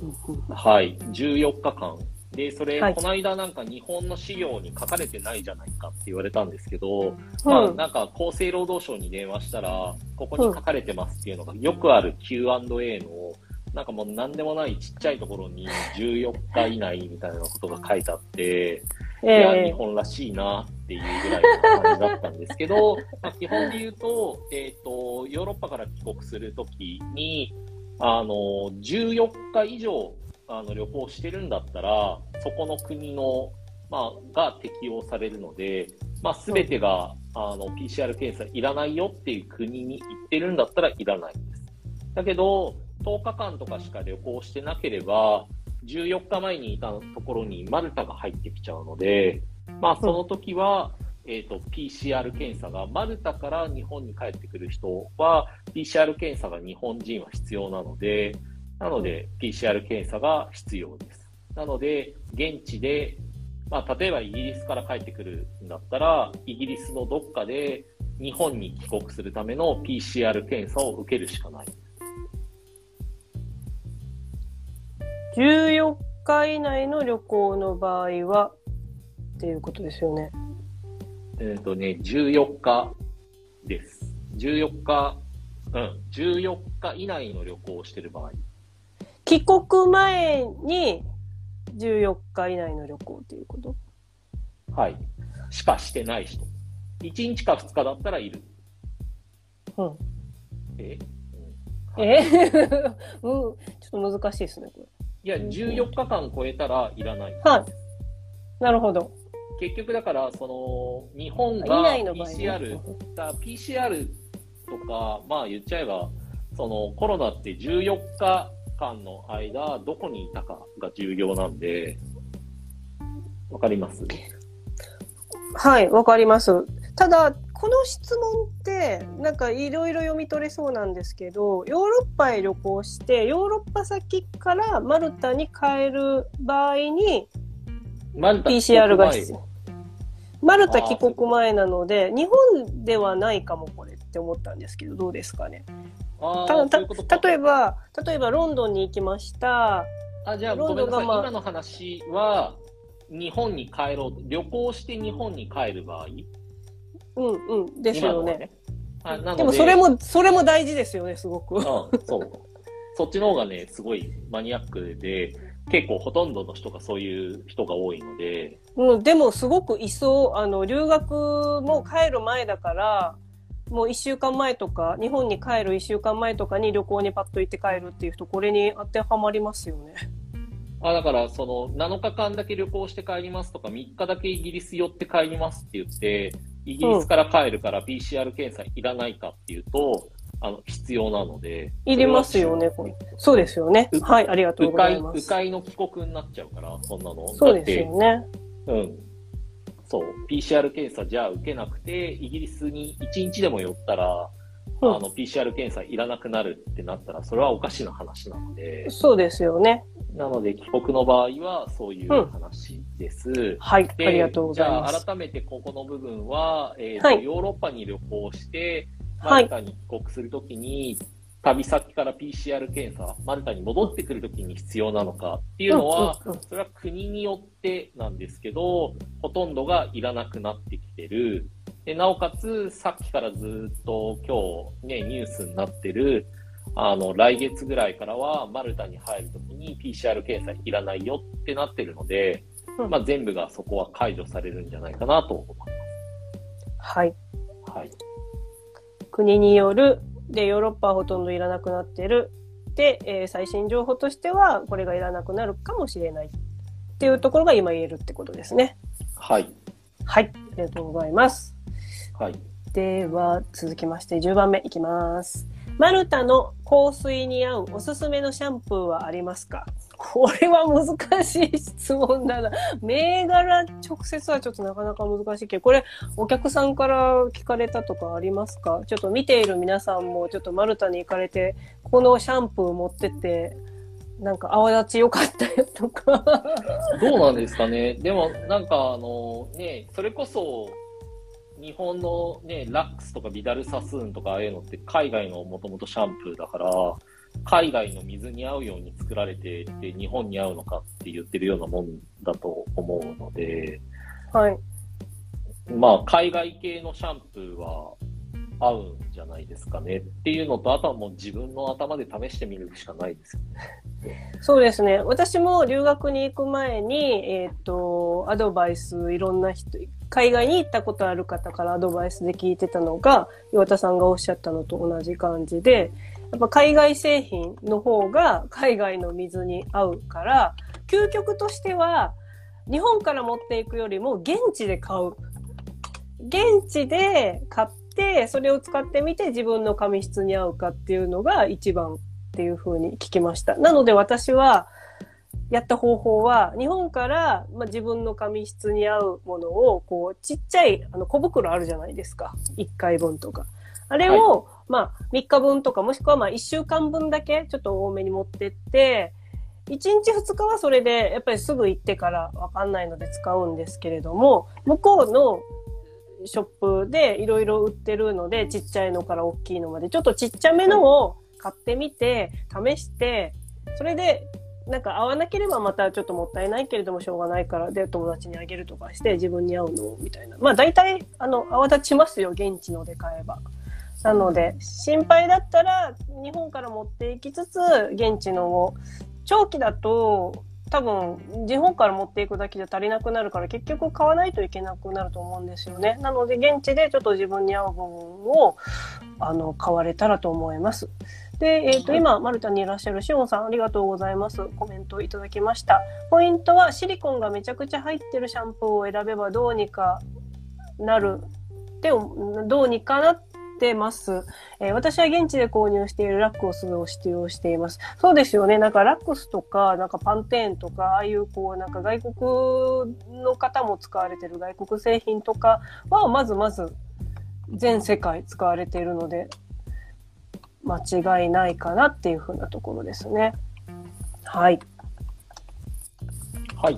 Speaker 2: はい。14日間。で、それ、
Speaker 1: はい
Speaker 2: この間なんか日本の資料に書かれてないじゃないかって言われたんですけど、まあ
Speaker 1: うん
Speaker 2: なんか厚生労働省に電話したら、ここに書かれてますっていうのがよくある Q&A の、なんかもう何でもないちっちゃいところに14日以内みたいなことが書いてあって、いや、日
Speaker 1: え
Speaker 2: 本らしいなっていうぐらいの感じだったんですけど、まあ、基本で言うと、えっ、と、ヨーロッパから帰国するときに、あの、14日以上、あの、旅行してるんだったら、そこの国の、まあ、が適用されるので、まあ、すべてが、あの、PCR 検査いらないよっていう国に行ってるんだったらいらないです。だけど、10日間とかしか旅行してなければ、14日前にいたところにマルタが入ってきちゃうので、まあ、その時は、えっ、と、PCR 検査が、マルタから日本に帰ってくる人は、PCR 検査が日本人は必要なので、なので、PCR 検査が必要です。なので、現地で、まあ、例えばイギリスから帰ってくるんだったら、イギリスのどっかで日本に帰国するための PCR 検査を受けるしかない。
Speaker 1: 14日以内の旅行の場合は、っていうことですよね。
Speaker 2: えっ、とね、14日です。14日、うん、14日以内の旅行をしてる場合。
Speaker 1: 帰国前に14日以内の旅行っていうこと？
Speaker 2: はい。しかしてない人。1日か2日だったらいる。
Speaker 1: うん。
Speaker 2: え？
Speaker 1: え？うん、ちょっと難しいですね、こ
Speaker 2: いや、14日間超えたらいらない。
Speaker 1: れ。はい。なるほど。
Speaker 2: 結局だから、その、日本
Speaker 1: 以
Speaker 2: が
Speaker 1: 内の場合ね
Speaker 2: PCR、だ PCR とか、まあ言っちゃえば、そのコロナって14日間の間、どこにいたかが重要なんで、わかります？
Speaker 1: はい、わかります。ただ、この質問って、なんかいろいろ読み取れそうなんですけど、ヨーロッパへ旅行して、ヨーロッパ先からマルタに帰る場合に
Speaker 2: マルタ
Speaker 1: PCR が必要。マルタ帰国前なので、日本ではないかもこれって思ったんですけど、どうですかね。
Speaker 2: あ
Speaker 1: たた例えば、例えばロンドンに行きました。
Speaker 2: あ、じゃあ
Speaker 1: ロ
Speaker 2: ごめんなさい。
Speaker 1: ンドンがまあ
Speaker 2: 今の話は、日本に帰ろうと、旅行して日本に帰る場合？
Speaker 1: うんうん、ですよね。
Speaker 2: なの
Speaker 1: でもそれも、それも大事ですよね、すごく。
Speaker 2: うん、そう。そっちの方がね、すごいマニアックで、結構ほとんどの人がそういう人が多いので、
Speaker 1: うん、でもすごくいそう。あの、留学も帰る前だから、もう一週間前とか、日本に帰る一週間前とかに旅行にパッと行って帰るっていう人、これに当てはまりますよね。
Speaker 2: あだからその7日間だけ旅行して帰りますとか、3日だけイギリス寄って帰りますって言って、イギリスから帰るから PCR 検査いらないかっていうと、あの必要なので。
Speaker 1: いりますよねこれそうですよね。
Speaker 2: う
Speaker 1: はい、ありがとうございます。
Speaker 2: 迂回の帰国になっちゃうから、そんなの。
Speaker 1: そうですよね。
Speaker 2: うん。そう。PCR 検査じゃあ受けなくて、イギリスに1日でも寄ったら、
Speaker 1: うん
Speaker 2: あの、PCR 検査いらなくなるってなったら、それはおかしな話なので、
Speaker 1: そうですよね。
Speaker 2: なので、帰国の場合はそういう話です。
Speaker 1: はい、
Speaker 2: で
Speaker 1: ありがとうございま
Speaker 2: じゃあ、
Speaker 1: す。
Speaker 2: 改めてここの部分は、えーと
Speaker 1: はい
Speaker 2: ヨーロッパに旅行して、
Speaker 1: はい
Speaker 2: マルタに帰国するときに、旅先から PCR 検査、マルタに戻ってくるときに必要なのかっていうのは、それは国によってなんですけど、ほとんどがいらなくなってきてる。でなおかつ、さっきからずっと今日ね、ニュースになってる、あの、来月ぐらいからは、マルタに入るときに PCR 検査いらないよってなってるので、
Speaker 1: うん
Speaker 2: まあ、全部がそこは解除されるんじゃないかなと思い
Speaker 1: はい。
Speaker 2: ます。はい。
Speaker 1: 国による、で、ヨーロッパはほとんどいらなくなってる。で、えー最新情報としては、これがいらなくなるかもしれない。っていうところが今言えるってことですね。
Speaker 2: はい。
Speaker 1: はい。ありがとうございます。
Speaker 2: はい。
Speaker 1: では、続きまして10番目いきます。マルタの香水に合うおすすめのシャンプーはありますか？これは難しい質問だな。銘柄直接はちょっとなかなか難しいけど、これお客さんから聞かれたとかありますか？ちょっと見ている皆さんもちょっとマルタに行かれて、このシャンプー持ってって、なんか泡立ち良かったよとか。
Speaker 2: どうなんですかね？でも、なんかあの、ね、それこそ、日本のね、ラックスとかビダルサスーンとかああいうのって海外のもともとシャンプーだから、海外の水に合うように作られてて、日本に合うのかって言ってるようなもんだと思うので、
Speaker 1: はい。
Speaker 2: まあ、海外系のシャンプーは合うんじゃないですかねっていうのと、あとはもう自分の頭で試してみるしかないですよね。
Speaker 1: そうですね。私も留学に行く前に、えっ、と、アドバイス、いろんな人、海外に行ったことある方からアドバイスで聞いてたのが、岩田さんがおっしゃったのと同じ感じで、やっぱ海外製品の方が海外の水に合うから、究極としては、日本から持っていくよりも現地で買う。現地で買って、それを使ってみて自分の髪質に合うかっていうのが一番っていうふうに聞きました。なので私は、やった方法は、日本から、まあ、自分の髪質に合うものを、こう、ちっちゃい、あの、小袋あるじゃないですか。1回分とか。あれを、まあ、3日分とか、もしくはまあ、1週間分だけ、ちょっと多めに持ってって、1日2日はそれで、やっぱりすぐ行ってからわかんないので使うんですけれども、向こうのショップでいろいろ売ってるので、ちっちゃいのから大きいのまで、ちょっとちっちゃめのを買ってみて、試して、それで、なんか合わなければまたちょっともったいないけれどもしょうがないからで友達にあげるとかして自分に合うのをみたいな。まあ大体あの泡立ちますよ、現地ので買えば。なので心配だったら日本から持っていきつつ現地のを長期だと多分日本から持っていくだけじゃ足りなくなるから結局買わないといけなくなると思うんですよね。なので現地でちょっと自分に合う部分をあの買われたらと思います。で、えっ、と、今、マルタにいらっしゃるシオンさん、ありがとうございます。コメントいただきました。ポイントは、シリコンがめちゃくちゃ入ってるシャンプーを選べばどうにかなるって、どうにかなってます。えー私は現地で購入しているラックオスを使用しています。そうですよね。なんかラックスとか、なんかパンテーンとか、ああいうこう、なんか外国の方も使われてる外国製品とかは、まずまず全世界使われているので、間違いないかなっていうふうなところですね。はい。
Speaker 2: はい。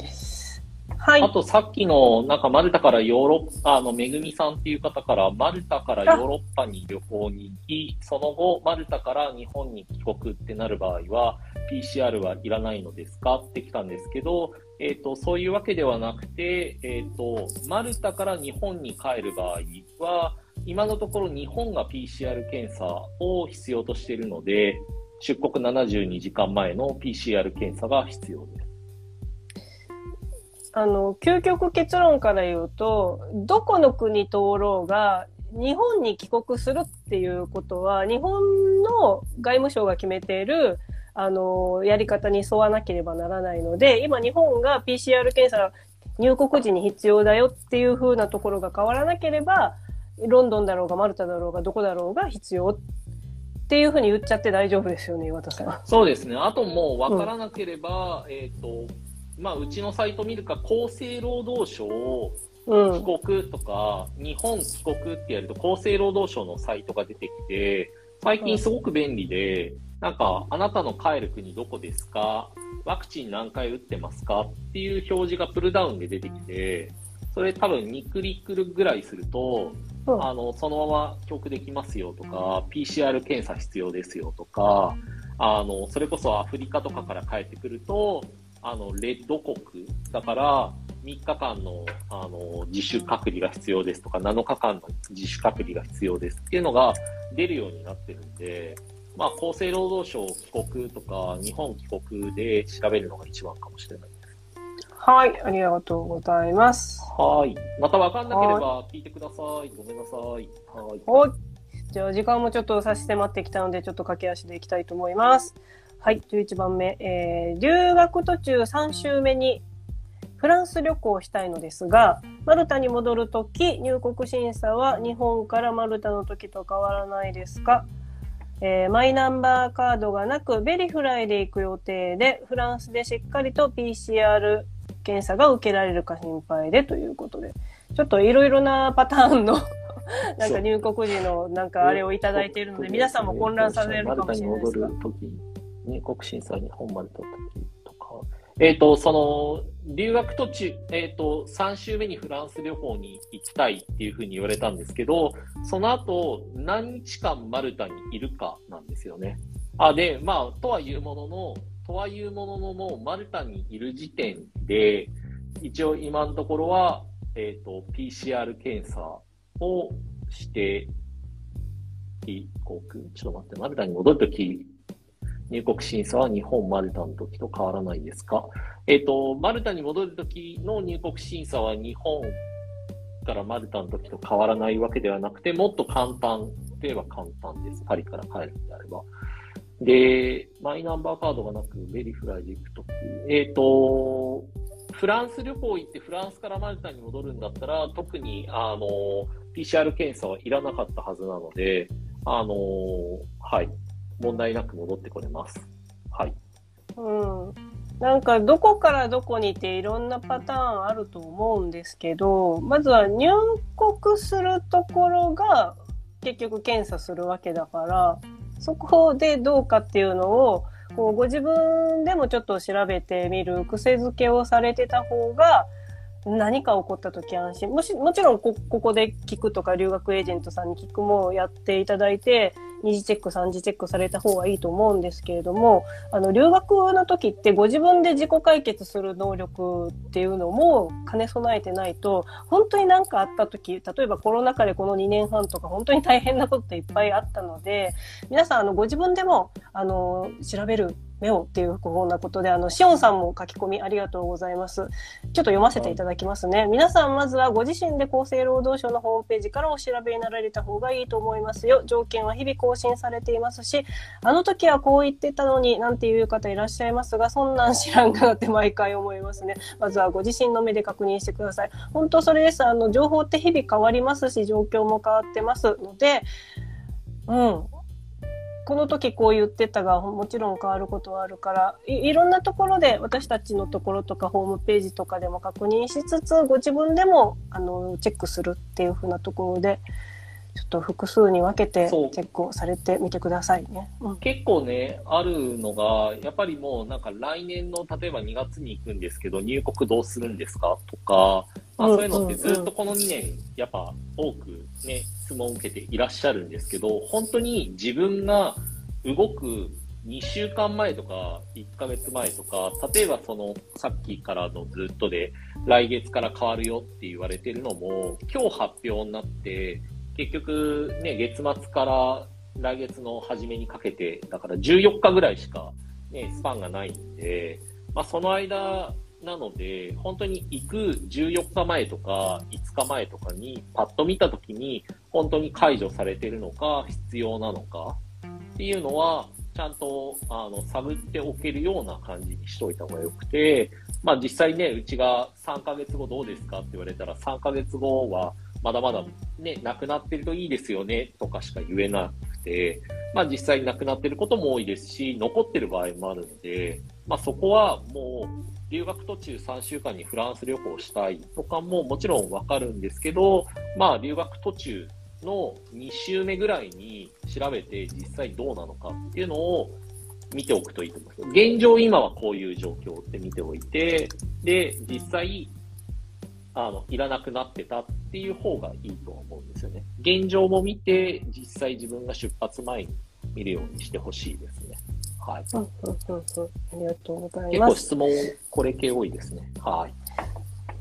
Speaker 1: はい
Speaker 2: あ。とさっきの、なんかマルタからヨーロッパ、あの、めぐみさんっていう方から、マルタからヨーロッパに旅行に行き、その後、マルタから日本に帰国ってなる場合は、PCR はいらないのですか？って来たんですけど、えっ、と、そういうわけではなくて、えっ、と、マルタから日本に帰る場合は、今のところ日本が PCR 検査を必要としているので、出国72時間前の PCR 検査が必要です。
Speaker 1: あの、究極結論から言うと、どこの国通ろうが、日本に帰国するっていうことは、日本の外務省が決めている、あの、やり方に沿わなければならないので、今日本が PCR 検査入国時に必要だよっていう風なところが変わらなければ、ロンドンだろうがマルタだろうがどこだろうが必要っていう風に言っちゃって大丈夫ですよね、岩田さん。
Speaker 2: そうですね。あともう分からなければ、えっ、と、まあ、うちのサイト見るか、厚生労働省
Speaker 1: うん。
Speaker 2: 帰国とか、日本帰国ってやると、厚生労働省のサイトが出てきて、最近すごく便利で、なんか、あなたの帰る国どこですか？ワクチン何回打ってますか？っていう表示がプルダウンで出てきて、それ多分2クリックぐらいすると、
Speaker 1: うん。
Speaker 2: あの、そのまま帰国できますよとか、PCR 検査必要ですよとか、あの、それこそアフリカとかから帰ってくると、あの、レッド国だから、3日間の、あの、自主隔離が必要ですとか、7日間の自主隔離が必要ですっていうのが出るようになってるんで、まあ、厚生労働省帰国とか、日本帰国で調べるのが一番かもしれないです。
Speaker 1: はい、ありがとうございます。
Speaker 2: はい。また分かんなければ聞いてください。ごめんなさい。はい。
Speaker 1: おじゃあ時間もちょっと差し迫ってきたので、ちょっと駆け足でいきたいと思います。はい、11番目。えー、留学途中3週目にフランス旅行をしたいのですが、マルタに戻るとき、入国審査は日本からマルタの時と変わらないですか？えーマイナンバーカードがなく、ベリフライで行く予定で、フランスでしっかりと PCR 検査が受けられるか心配でということで、ちょっといろいろなパターンの なんか入国時のなんかあれをいただいているので、皆さんも混乱されるかもしれないですが。
Speaker 2: 入国審査日本まで取ったときとか。えっ、と、その、留学途中、えっ、と、3週目にフランス旅行に行きたいっていうふうに言われたんですけど、その後、何日間マルタにいるかなんですよね。あ、で、まあ、とはいうものの、とはいうもののもうマルタにいる時点で、一応今のところは、えっ、と、PCR 検査をして帰国。ちょっと待って、マルタに戻るとき、入国審査は日本、マルタの時と変わらないですか？えっ、と、マルタに戻るときの入国審査は日本からマルタの時と変わらないわけではなくて、もっと簡単といえば簡単です。パリから帰るのであれば。で、マイナンバーカードがなく、ベリフライで行くとき、えっ、と、フランス旅行行ってフランスからマルタに戻るんだったら、特に、あの、PCR 検査はいらなかったはずなので、あの、はい。問題なく戻ってこれます。はい。
Speaker 1: うんなんかどこからどこにっていろんなパターンあると思うんですけどまずは入国するところが結局検査するわけだからそこでどうかっていうのをこうご自分でもちょっと調べてみる癖づけをされてた方が何か起こった時安心もしもちろんここで聞くとか留学エージェントさんに聞くもやっていただいて二次チェック三次チェックされた方がいいと思うんですけれどもあの留学の時ってご自分で自己解決する能力っていうのも兼ね備えてないと本当に何かあった時例えばコロナ禍でこの2年半とか本当に大変なことっていっぱいあったので皆さんあのご自分でもあの調べる目をっていうふうなことで、あの、しおんさんも書き込みありがとうございます。ちょっと読ませていただきますね。皆さんまずはご自身で厚生労働省のホームページからお調べになられた方がいいと思いますよ。条件は日々更新されていますし、あの時はこう言ってたのになんていう方いらっしゃいますが、そんなん知らんがなって毎回思いますね。まずはご自身の目で確認してください。本当それです。あの、情報って日々変わりますし、状況も変わってますので、うん。この時こう言ってたがもちろん変わることはあるからいいろんなところで私たちのところとかホームページとかでも確認しつつご自分でもあのチェックするっていうふうなところでちょっと複数に分けてチェックをされてみてくださいね。
Speaker 2: うん、結構ね、あるのが、やっぱりもうなんか来年の例えば2月に行くんですけど、入国どうするんですかとか、まあ、そういうのってずっとこの2年、やっぱ多くね、質問を受けていらっしゃるんですけど、本当に自分が動く2週間前とか1ヶ月前とか、例えばそのさっきからのずっとで来月から変わるよって言われてるのも、今日発表になって、結局ね、月末から来月の初めにかけて、だから14日ぐらいしかね、スパンがないんで、まあその間なので、本当に行く14日前とか5日前とかにパッと見たときに、本当に解除されてるのか、必要なのかっていうのは、ちゃんとあの探っておけるような感じにしといた方がよくて、まあ実際ね、うちが3ヶ月後どうですか？って言われたら、3ヶ月後はまだまだね、なくなってるといいですよねとかしか言えなくて、まあ実際になくなってることも多いですし、残ってる場合もあるので、まあそこはもう留学途中3週間にフランス旅行したいとかももちろんわかるんですけど、まあ留学途中の2週目ぐらいに調べて実際どうなのかっていうのを見ておくといいと思います。現状今はこういう状況って見ておいて、で、実際、あの、いらなくなってたっていう方がいいと思うんですよね。現状も見て、実際自分が出発前に見るようにしてほしいですね。はい。うんうんうんうん。あ
Speaker 1: りがとうございます。
Speaker 2: 結構質問、これ系多いですね。はい。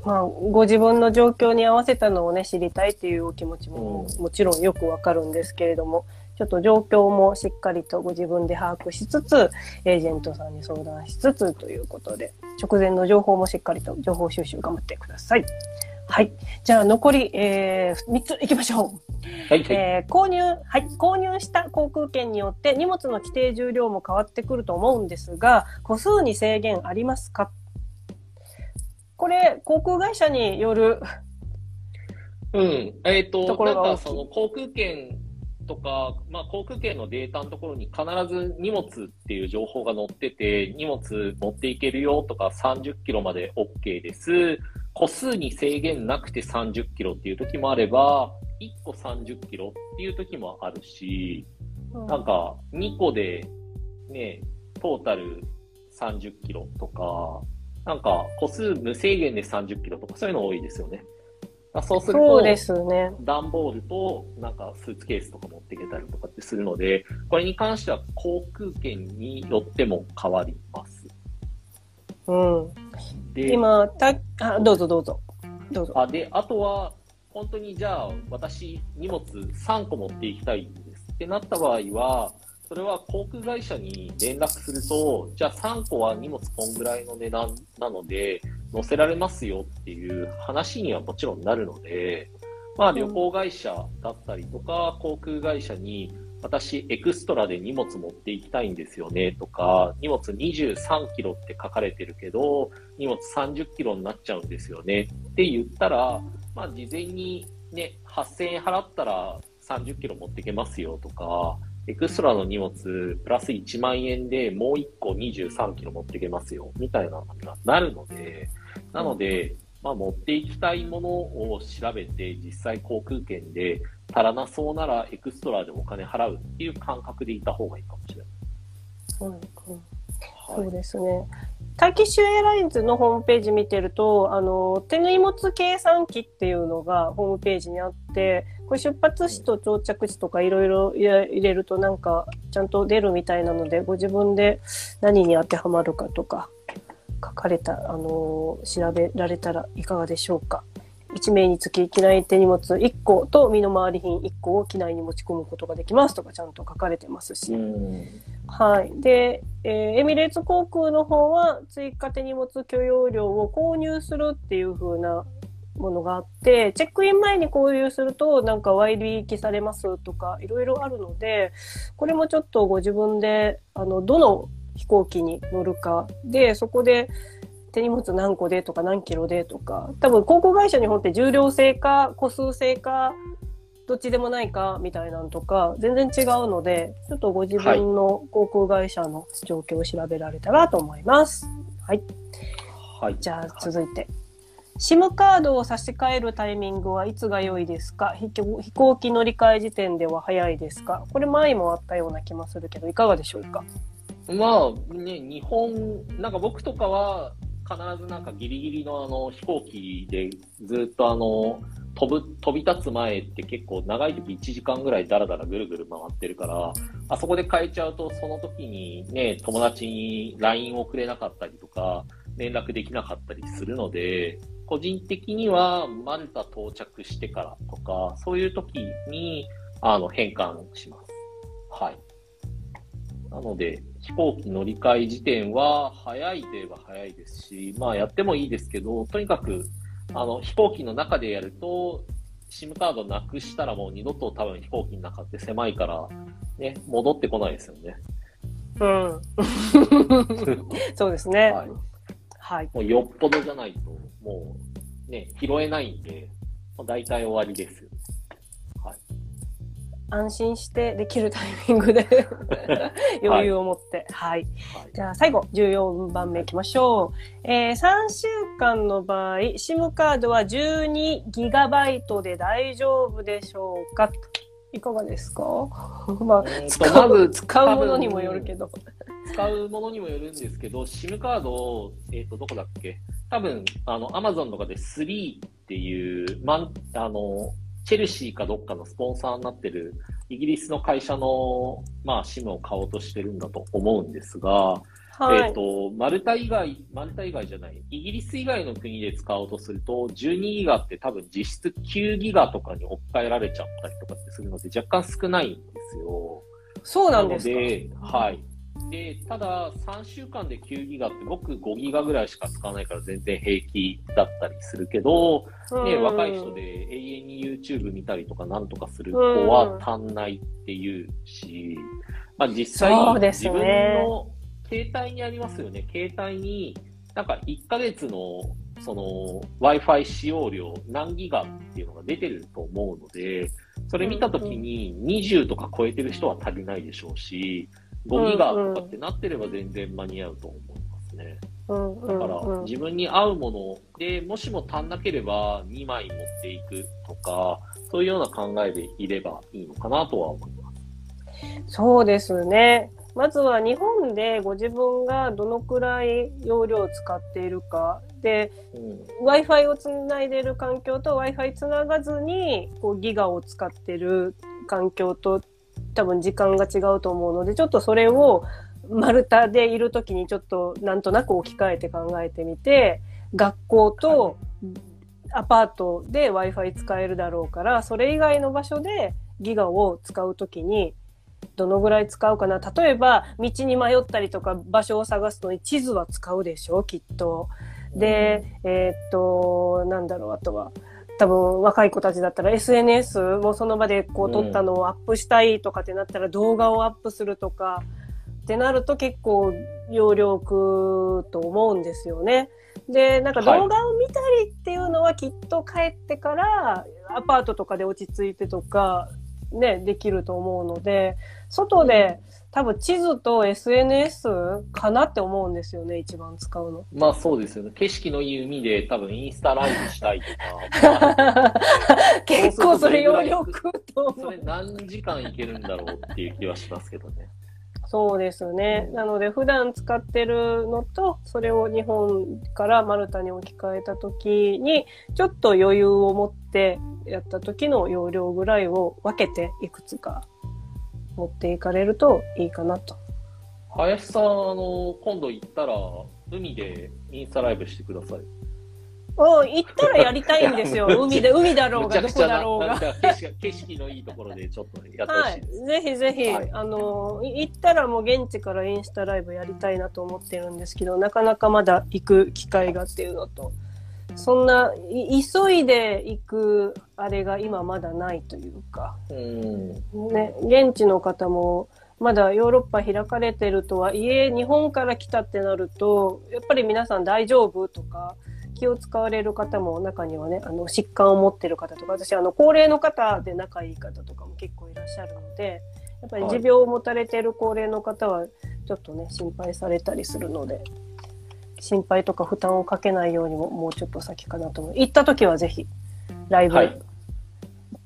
Speaker 1: まあ、ご自分の状況に合わせたのをね、知りたいっていうお気持ちももちろんよくわかるんですけれども、ちょっと状況もしっかりとご自分で把握しつつ、エージェントさんに相談しつつということで、直前の情報もしっかりと情報収集頑張ってください。はい。じゃあ残り、えー、3ついきましょう。はい、はい、えー、購入、はい。購入した航空券によって荷物の規定重量も変わってくると思うんですが、個数に制限ありますか？これ、航空会社による。
Speaker 2: うん。えっ、ー、と、なんかその航空券とか、まあ、航空券のデータのところに必ず荷物っていう情報が載ってて、荷物持っていけるよとか30キロまで OK です。個数に制限なくて30キロっていう時もあれば、1個30キロっていう時もあるし、なんか2個でね、トータル30キロとか、なんか個数無制限で30キロとかそういうの多いですよね。そうすると、そうですね。段ボールとなんかスーツケースとか持っていけたりとかってするので、これに関しては航空券によっても変わります。
Speaker 1: うん。で、今、た、あ、どうぞどうぞ。どうぞ。
Speaker 2: あ、で、あとは、本当にじゃあ、私、荷物3個持っていきたいんですってなった場合は、それは航空会社に連絡すると、じゃあ3個は荷物こんぐらいの値段なので、載せられますよっていう話にはもちろんなるので、まあ旅行会社だったりとか、航空会社に、私、エクストラで荷物持っていきたいんですよねとか、荷物23キロって書かれてるけど、荷物30キロになっちゃうんですよねって言ったら、まあ事前にね、8000円払ったら30キロ持っていけますよとか、エクストラの荷物、プラス1万円でもう1個23キロ持っていけますよ、みたいなのがなるので、なので、まあ、持っていきたいものを調べて、実際航空券で足らなそうならエクストラでお金払うっていう感覚でいた方がいいかもしれない。
Speaker 1: うんうん、そうですね。ターキッシュエアラインズのホームページ見てると、あの、手荷物計算機っていうのがホームページにあって、これ出発地と到着地とかいろいろ入れるとなんかちゃんと出るみたいなので、ご自分で何に当てはまるかとか書かれた、あの、調べられたらいかがでしょうか。1名につき機内手荷物1個と身の回り品1個を機内に持ち込むことができますとかちゃんと書かれてますし。はい。で、えー、エミレーツ航空の方は追加手荷物許容量を購入するっていう風なものがあって、チェックイン前に購入するとなんか割引されますとかいろいろあるので、これもちょっとご自分で、あの、どの飛行機に乗るかで、そこで手荷物何個でとか何キロでとか、多分航空会社に本って重量制か個数制か、どっちでもないかみたいなんとか、全然違うので、ちょっとご自分の航空会社の状況を調べられたらと思います。はい。はい。じゃあ続いて。SIM カードを差し替えるタイミングはいつが良いですか？飛行機乗り換え時点では早いですか？これ前もあったような気もするけど、いかがでしょうか？
Speaker 2: まあね、日本、なんか僕とかは、必ずなんかギリギリのあの飛行機でずっとあの飛ぶ、飛び立つ前って結構長い時1時間ぐらいだらだらぐるぐる回ってるから、あそこで変えちゃうとその時にね、友達に LINE を送れなかったりとか、連絡できなかったりするので、個人的にはマルタ到着してからとか、そういう時にあの変換します。はい。なので、飛行機乗り換え時点は早いといえば早いですし、まあやってもいいですけど、とにかく、あの、飛行機の中でやると、SIM カードなくしたらもう二度と多分飛行機の中って狭いから、ね、戻ってこないですよね。
Speaker 1: うん。そうですね。はい。
Speaker 2: はい、もうよっぽどじゃないと、もうね、拾えないんで、大体終わりですよ。
Speaker 1: 安心してできるタイミングで 余裕を持って、はい、はい。じゃあ最後、14番目いきましょう。えー、3週間の場合、SIM カードは 12GB で大丈夫でしょうか？いかがですか？まあ、使う、使うものにもよるけど。
Speaker 2: 使うものにもよるんですけど、SIM カード、えっ、ー、と、どこだっけ？多分、あの、Amazon とかで3っていう、まん、あの、チェルシーかどっかのスポンサーになってるイギリスの会社の、まあ、SIM を買おうとしてるんだと思うんですが、はい、えっ、ー、と、マルタ以外、マルタ以外じゃない、イギリス以外の国で使おうとすると、12ギガって多分実質9ギガとかに置き換えられちゃったりとかってするので、若干少ないんですよ。
Speaker 1: そうなんですか？
Speaker 2: なので、はい。で、ただ、3週間で9ギガって僕5ギガぐらいしか使わないから全然平気だったりするけど、ね、若い人で永遠に YouTube 見たりとかなんとかする子は足んないっていうし、まあ実際、自分の携帯にありますよね。携帯になんか1ヶ月のその Wi-Fi 使用量何ギガっていうのが出てると思うので、それ見たときに20とか超えてる人は足りないでしょうし、5ギガとかってなってれば全然間に合うと思いますね。だから自分に合うもので、もしも足んなければ2枚持っていくとか、そういうような考えでいればいいのかなとは思います。
Speaker 1: そうですね。まずは日本でご自分がどのくらい容量を使っているか。で、うん、Wi-Fi をつないでいる環境と Wi-Fi つながずにこうギガを使っている環境と多分時間が違うと思うので、ちょっとそれを丸太でいるときにちょっとなんとなく置き換えて考えてみて、学校とアパートで Wi-Fi 使えるだろうから、それ以外の場所でギガを使うときに、どのぐらい使うかな？例えば、道に迷ったりとか場所を探すのに地図は使うでしょ？きっと。で、えー、っと、なんだろう、あとは。多分若い子たちだったら SNS もその場でこう撮ったのをアップしたいとかってなったら動画をアップするとかってなると結構容量くと思うんですよね。で、なんか動画を見たりっていうのはきっと帰ってからアパートとかで落ち着いてとかね、できると思うので、外で、多分地図と SNS かなって思うんですよね、一番使うの。
Speaker 2: まあそうですよね。景色のいい海で多分インスタライブしたいとか。
Speaker 1: 結構それ容量食うと思。
Speaker 2: そうれ何時間いけるんだろうっていう気はしますけどね。
Speaker 1: そうですね。なので普段使ってるのと、それを日本からマルタに置き換えた時に、ちょっと余裕を持ってやった時の容量ぐらいを分けていくつか持っていかれるといいかなと。
Speaker 2: 林さん、あの、今度行ったら、海でインスタライブしてください。
Speaker 1: うん、行ったらやりたいんですよ。海で、海だろうが、どこだろうが。
Speaker 2: 景色のいいところでちょっとやってほしいです。
Speaker 1: はい、ぜひぜひ、
Speaker 2: はい、
Speaker 1: あの、行ったらもう現地からインスタライブやりたいなと思ってるんですけど、なかなかまだ行く機会がっていうのと、そんな、急いで行くあれが今まだないというか、
Speaker 2: うん。
Speaker 1: ね、現地の方も、まだヨーロッパ開かれてるとはいえ、日本から来たってなると、やっぱり皆さん大丈夫とか、気を使われる方も中にはね、あの、疾患を持ってる方とか、私、あの、高齢の方で仲いい方とかも結構いらっしゃるので、やっぱり持病を持たれている高齢の方は、ちょっとね、心配されたりするので、心配とか負担をかけないようにも、もうちょっと先かなと思う。行った時はぜひ、ライブ、
Speaker 2: はい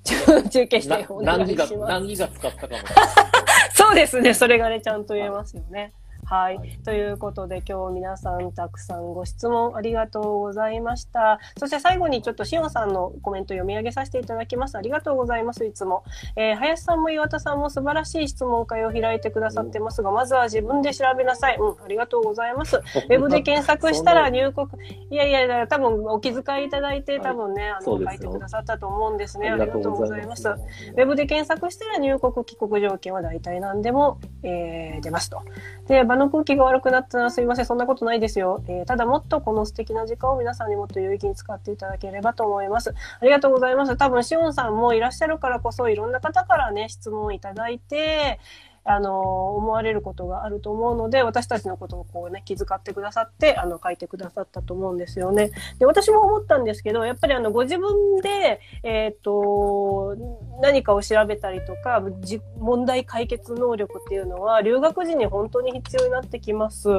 Speaker 1: 中継してお願いします。
Speaker 2: 何ギガ使ったかも。
Speaker 1: そうですね。それがね、ちゃんと言えますよね。はい。ということで、今日皆さんたくさんご質問ありがとうございました。そして最後にちょっとしおんさんのコメント読み上げさせていただきます。ありがとうございます。いつも。えー林さんも岩田さんも素晴らしい質問会を開いてくださってますが、まずは自分で調べなさい。うん、ありがとうございます。ウェブで検索したら入国、いやいやいや、多分お気遣いいただいて、多分ね、あの、書いてくださったと思うんですね。あ
Speaker 2: ありがと
Speaker 1: うご
Speaker 2: ざいます。
Speaker 1: ウェブで検索したら入国帰国条件は大体何でも、えー出ますと。で、場の空気が悪くなったらすいません、そんなことないですよ。えーただもっとこの素敵な時間を皆さんにもっと有意義に使っていただければと思います。ありがとうございます。多分、しおんさんもいらっしゃるからこそ、いろんな方からね、質問をいただいて、あの、思われることがあると思うので、私たちのことをこうね、気遣ってくださって、あの、書いてくださったと思うんですよね。で、私も思ったんですけど、やっぱりあの、ご自分で、えっ、と、何かを調べたりとか、問題解決能力っていうのは、留学時に本当に必要になってきます。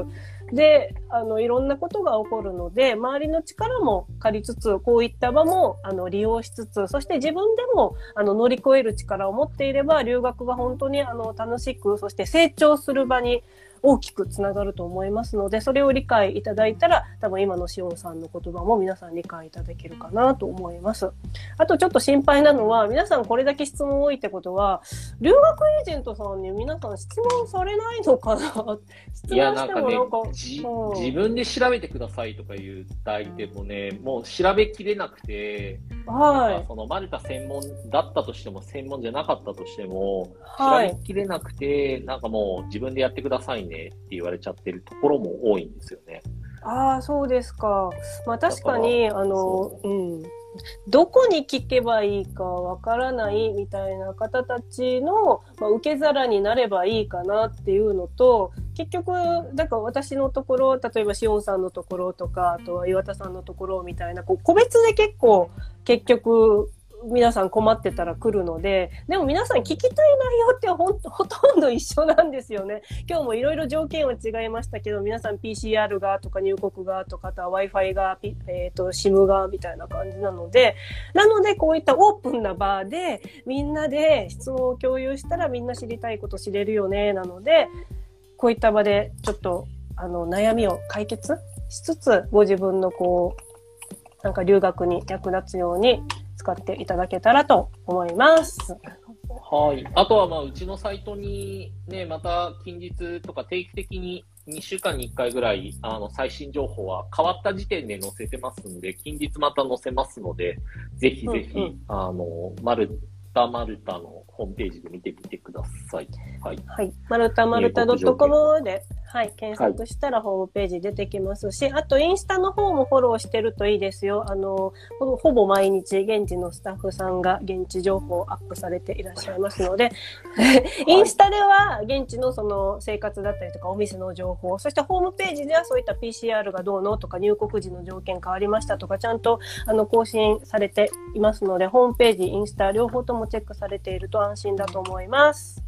Speaker 1: で、あの、いろんなことが起こるので、周りの力も借りつつ、こういった場も、あの、利用しつつ、そして自分でも、あの、乗り越える力を持っていれば、留学が本当に、あの、楽しく、そして成長する場に大きくつながると思いますので、それを理解いただいたら、多分今のしおんさんの言葉も皆さん理解いただけるかなと思います。あとちょっと心配なのは、皆さんこれだけ質問多いってことは、留学エージェントさんに皆さん質問されないのかな質問して
Speaker 2: なんかね
Speaker 1: もなんか、
Speaker 2: じ
Speaker 1: うん
Speaker 2: 自分で調べてくださいとかいう代でもね、もう調べきれなくて、
Speaker 1: はい。
Speaker 2: そのマルタ専門だったとしても、専門じゃなかったとしても、
Speaker 1: はい
Speaker 2: 調べきれなくて、なんかもう自分でやってくださいねって言われちゃってるところも多いんですよね。
Speaker 1: ああ、そうですか。まあ確かに、あの
Speaker 2: そ、
Speaker 1: うん。どこに聞けばいいかわからないみたいな方たちの、まあ、受け皿になればいいかなっていうのと、結局、だから私のところ、例えばしおんさんのところとか、あとは岩田さんのところみたいな、こう個別で結構、結局、皆さん困ってたら来るので、でも皆さん聞きたい内容ってほんと ほとんど一緒なんですよね。今日もいろいろ条件は違いましたけど、皆さん PCR がとか入国がとか、あとは Wi-Fi が、えっ、と、SIM がみたいな感じなので、なのでこういったオープンな場で、みんなで質問を共有したらみんな知りたいこと知れるよね、なので、こういった場でちょっと、あの、悩みを解決しつつ、ご自分のこう、なんか留学に役立つように使っていただけたらと思います。
Speaker 2: はい。あとは、まあ、うちのサイトにね、また近日とか定期的に2週間に1回ぐらい、あの、最新情報は変わった時点で載せてますんで、近日また載せますので、ぜひぜひ、
Speaker 1: うんうん
Speaker 2: あの、マルタマルタのホームページで見てみてください。はい。
Speaker 1: はい。マルタマルタ .com で、はい、検索したらホームページ出てきますし、あとインスタの方もフォローしてるといいですよ。あの、ほほぼ毎日現地のスタッフさんが現地情報をアップされていらっしゃいますので、インスタでは現地のその生活だったりとかお店の情報、そしてホームページではそういった PCR がどうのとか入国時の条件変わりましたとか、ちゃんとあの更新されていますので、ホームページ、インスタ両方ともチェックされていると安心だと思います。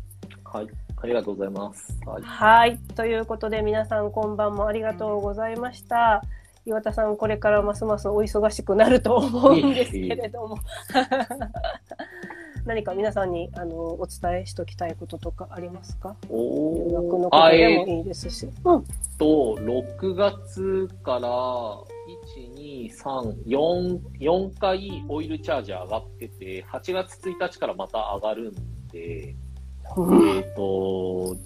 Speaker 2: はい。ありがとうございます。はい。
Speaker 1: はい。ということで皆さんこんばんもありがとうございました。岩田さん、これからますますお忙しくなると思うんですけれども。何か皆さんにあのお伝えしときたいこととかありますか？
Speaker 2: お
Speaker 1: 留学のことでもいいですし。うん。
Speaker 2: と、6月から、1、2、3、4、4回オイルチャージ上がってて、8月1日からまた上がるんで、えっ、と、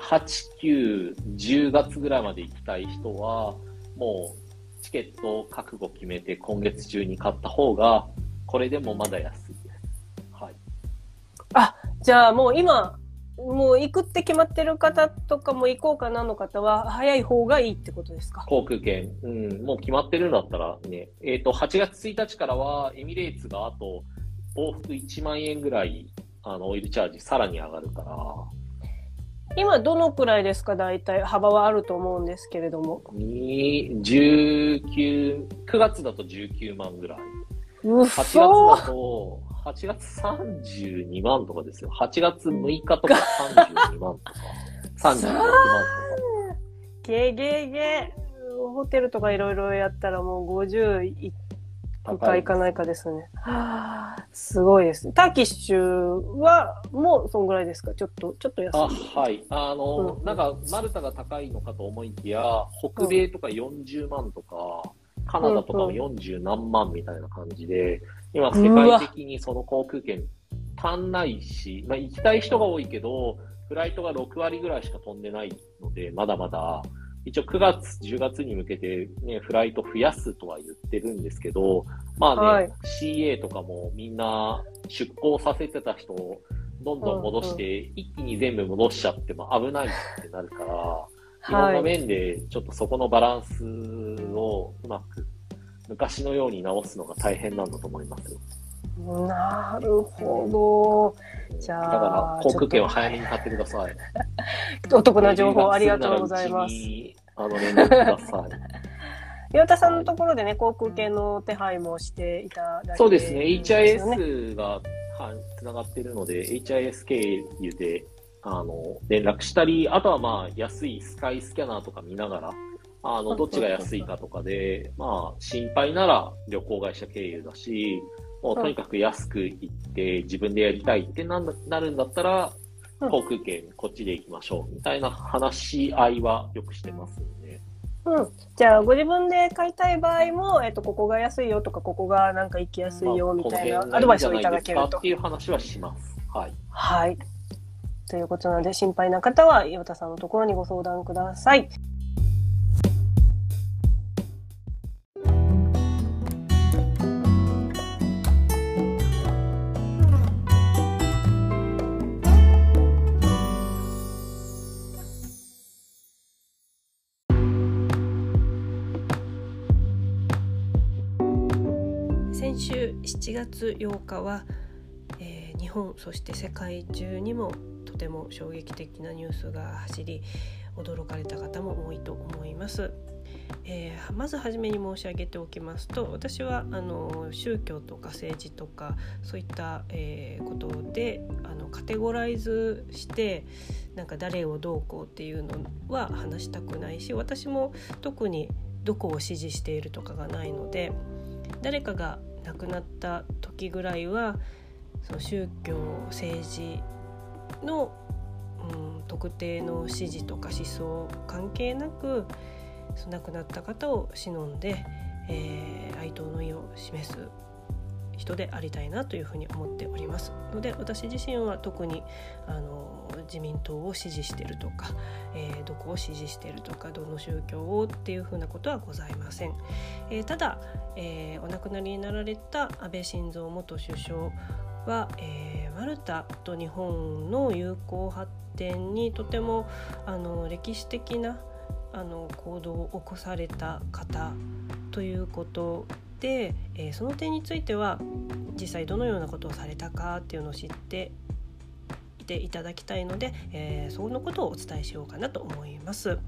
Speaker 2: 8、9、10月ぐらいまで行きたい人は、もうチケット覚悟決めて今月中に買った方が、これでもまだ安いです。はい。
Speaker 1: じゃあもう今、もう行くって決まってる方とかも行こうかなの方は早い方がいいってことですか？
Speaker 2: 航空券、うん、もう決まってるんだったらね、えっ、と、8月1日からは、エミレーツがあと、往復1万円ぐらい、あの、オイルチャージさらに上がるから、
Speaker 1: 今どのくらいですか？大体幅はあると思うんですけれども。
Speaker 2: に、19、9月だと19万ぐらい。
Speaker 1: うっ
Speaker 2: 8月
Speaker 1: そ
Speaker 2: だと、8月32万とかですよ。8月6日とか32万とか、36万とか。
Speaker 1: ゲゲゲホテルとかいろいろやったらもう50いくかいかないかですね。はあ、すごいです。ターキッシュはもうそんぐらいですか？ちょっと、ちょっと安い。
Speaker 2: あ、はい。あの、
Speaker 1: うん
Speaker 2: なんか、マルタが高いのかと思いきや、北米とか40万とか、カナダとかも40何万みたいな感じで、今、世界的にその航空券足んないし、まあ、行きたい人が多いけど、フライトが6割ぐらいしか飛んでないので、まだまだ、一応9月、10月に向けてね、フライト増やすとは言ってるんですけど、まあね、
Speaker 1: はい
Speaker 2: CA とかもみんな出向させてた人をどんどん戻して、一気に全部戻しちゃっても危ないってなるから、いろん
Speaker 1: は。
Speaker 2: ない面でちょっとそこのバランスをうまく昔のように直すのが大変なんだと思いますよ。
Speaker 1: なるほじゃあ
Speaker 2: だから航空券は早めに買ってください。
Speaker 1: ど。お得な情報ありがとうございます。
Speaker 2: 10月ならうちにあの連絡ください。
Speaker 1: 岩田さんのところでね、航空券の手配もしていただいて、
Speaker 2: そうですね、HIS がはいつながってるので、HIS 経由であの連絡したり、あとはまあ安いスカイスキャナーとか見ながら、あのどっちが安いかとかで、まあ心配なら旅行会社経由だし、もうとにかく安く行って自分でやりたいってななるんだったら、
Speaker 1: うん
Speaker 2: 航空券こっちで行きましょうみたいな話し合いはよくしてますんで。
Speaker 1: うん。じゃあ、ご自分で買いたい場合も、えっと、ここが安いよとか、ここがなんか行きやすいよみたいなアドバイスをいただけると
Speaker 2: って。いう話はします。はい。
Speaker 1: はい。ということなので、心配な方は、岩田さんのところにご相談ください。7月8日は、えー日本そして世界中にもとても衝撃的なニュースが走り驚かれた方も多いと思います。えーまず初めに申し上げておきますと私はあの宗教とか政治とかそういった、えーことであのカテゴライズしてなんか誰をどうこうっていうのは話したくないし私も特にどこを支持しているとかがないので誰かが亡くなった時ぐらいはその宗教政治の、うん、特定の支持とか思想関係なくその亡くなった方を忍んで、えー哀悼の意を示す人でありたいなというふうに思っておりますので私自身は特にあの自民党を支持してるとか、えーどこを支持してるとかどの宗教をっていうふうなことはございません。えーただ、えーお亡くなりになられた安倍晋三元首相は、えーマルタと日本の友好発展にとてもあの歴史的なあの行動を起こされた方ということ、えー、その点については実際どのようなことをされたかっていうのを知っていていただきたいので、えー、そのことをお伝えしようかなと思います。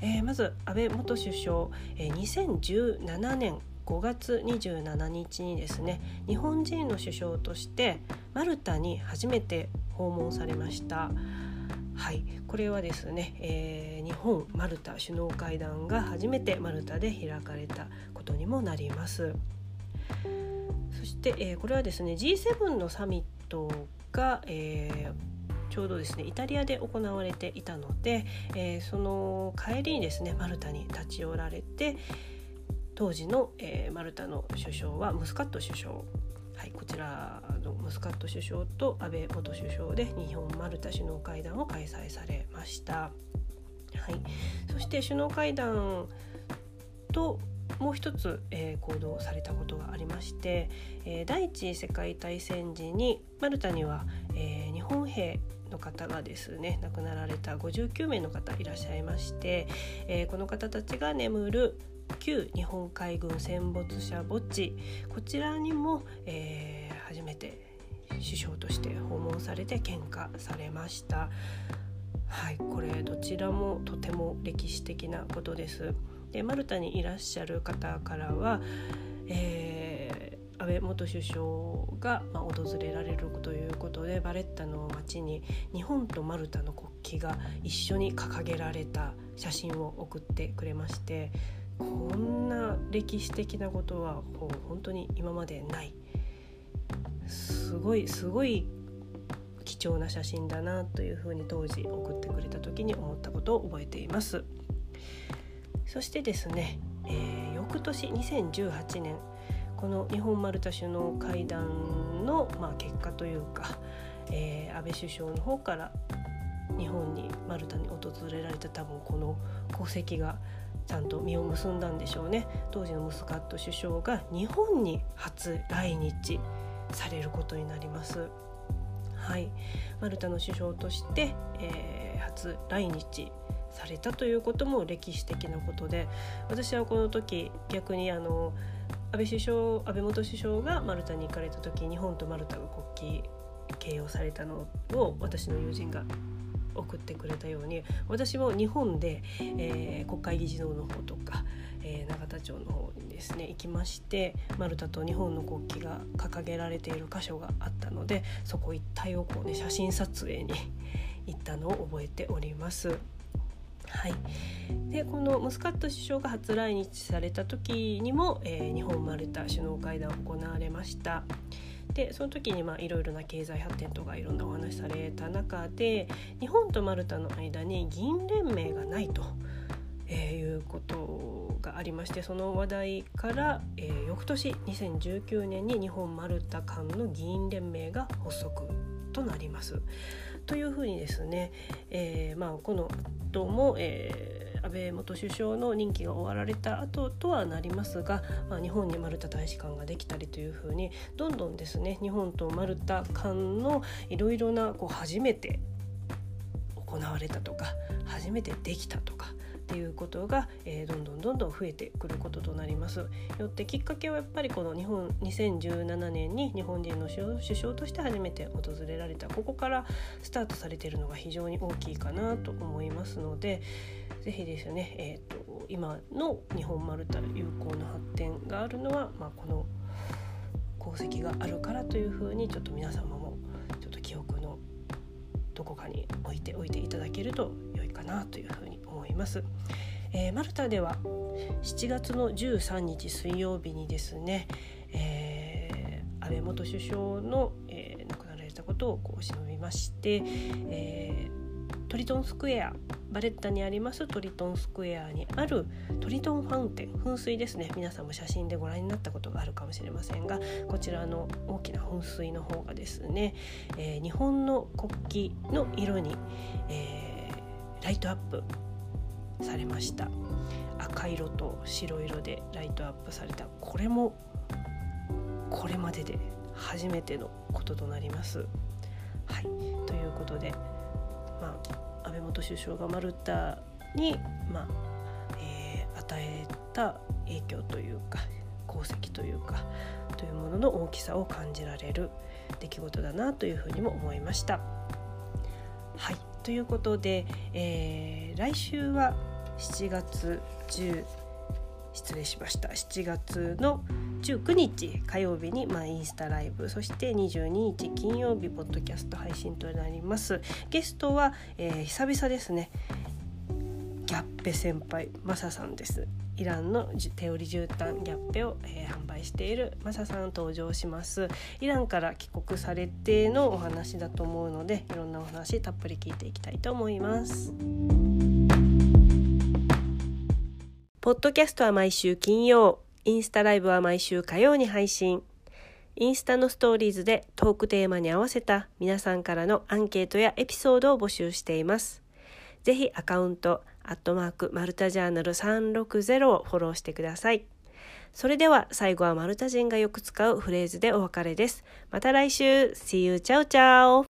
Speaker 1: えー、まず安倍元首相、えー、2017年5月27日にですね日本人の首相としてマルタに初めて訪問されました。はい、これはですね、えー、日本マルタ首脳会談が初めてマルタで開かれたことにもなります。そして、えー、これはですね G7 のサミットが、えー、ちょうどですねイタリアで行われていたので、えー、その帰りにですねマルタに立ち寄られて当時の、え、マルタの首相はムスカット首相はい、こちらのムスカット首相と安倍元首相で日本マルタ首脳会談を開催されました。はい、そして首脳会談ともう一つ、えー、行動されたことがありまして、えー、第一次世界大戦時にマルタには、えー、日本兵の方がですね亡くなられた59名の方いらっしゃいまして、えこの方たちが眠る旧日本海軍戦没者墓地こちらにも、えー、初めて首相として訪問されて献花されました。はい、これどちらもとても歴史的なことです。でマルタにいらっしゃる方からは、えー、安倍元首相が、まあ、訪れられるということでバレッタの街に日本とマルタの国旗が一緒に掲げられた写真を送ってくれましてこんな歴史的なことはもう本当に今までない。すごいすごい貴重な写真だなというふうに当時送ってくれた時に思ったことを覚えています。そしてですね、えー、翌年2018年この日本マルタ首脳会談の、まあ、結果というか、えー、安倍首相の方から日本にマルタに訪れられた多分この功績がちゃんと実を結んだんでしょうね当時のムスカット首相が日本に初来日されることになります。はい、マルタの首相として、えー、初来日されたということも歴史的なことで私はこの時逆にあの安倍首相安倍元首相がマルタに行かれた時日本とマルタの国旗掲揚されたのを私の友人が送ってくれたように私も日本で、えー、国会議事堂の方とか、えー、永田町の方にですね行きましてマルタと日本の国旗が掲げられている箇所があったのでそこ一帯をこうね写真撮影に行ったのを覚えております。はい、でこのムスカット首相が初来日された時にも、えー、日本マルタ首脳会談行われました。でその時にいろいろな経済発展とかいろんなお話された中で日本とマルタの間に議員連盟がないと。えー、いうことがありましてその話題から、えー、翌年2019年に日本マルタ間の議員連盟が発足となります。というふうにですね、えーまあ、この後も、えー安倍元首相の任期が終わられた後とはなりますが、まあ、日本にマルタ大使館ができたりというふうにどんどんですね日本とマルタ間のいろいろなこう初めて行われたとか初めてできたとかっていうことが、えー、どんどんどんどん増えてくることとなります。よってきっかけはやっぱりこの日本2017年に日本人の首相として初めて訪れられたここからスタートされているのが非常に大きいかなと思いますので是非ですね、えーと、今の日本マルタ友好の発展があるのは、まあ、この功績があるからというふうにちょっと皆様もちょっと記憶のどこかに置いておいていただけるとなというふうに思います。えー、マルタでは7月の13日水曜日にですね、えー、安倍元首相の、えー、亡くなられたことをこう忍びまして、えトリトンスクエアバレッタにありますトリトンスクエアにあるトリトンファウンテン噴水ですね皆さんも写真でご覧になったことがあるかもしれませんがこちらの大きな噴水の方がですね、えー、日本の国旗の色に、えー、ライトアップされました。赤色と白色でライトアップされた。これもこれまでで初めてのこととなります。はい、ということで、まあ、安倍元首相がマルタに、まあえー、与えた影響というか功績というかというものの大きさを感じられる出来事だなというふうにも思いました。はい。ということで、えー、来週は7月10失礼しました。7月の19日火曜日に、まあ、インスタライブ。そして22日金曜日ポッドキャスト配信となります。ゲストは、えー、久々ですね。ギャッペ先輩マサさんです。イランの手織り絨毯ギャッペを、えー、販売しているマサさん登場します。イランから帰国されてのお話だと思うのでいろんなお話たっぷり聞いていきたいと思います。ポッドキャストは毎週金曜インスタライブは毎週火曜に配信。インスタのストーリーズでトークテーマに合わせた皆さんからのアンケートやエピソードを募集しています。ぜひアカウントアットマークマルタジャーナル360をフォローしてください。それでは最後はマルタ人がよく使うフレーズでお別れです。また来週 !See you! チャオチャオ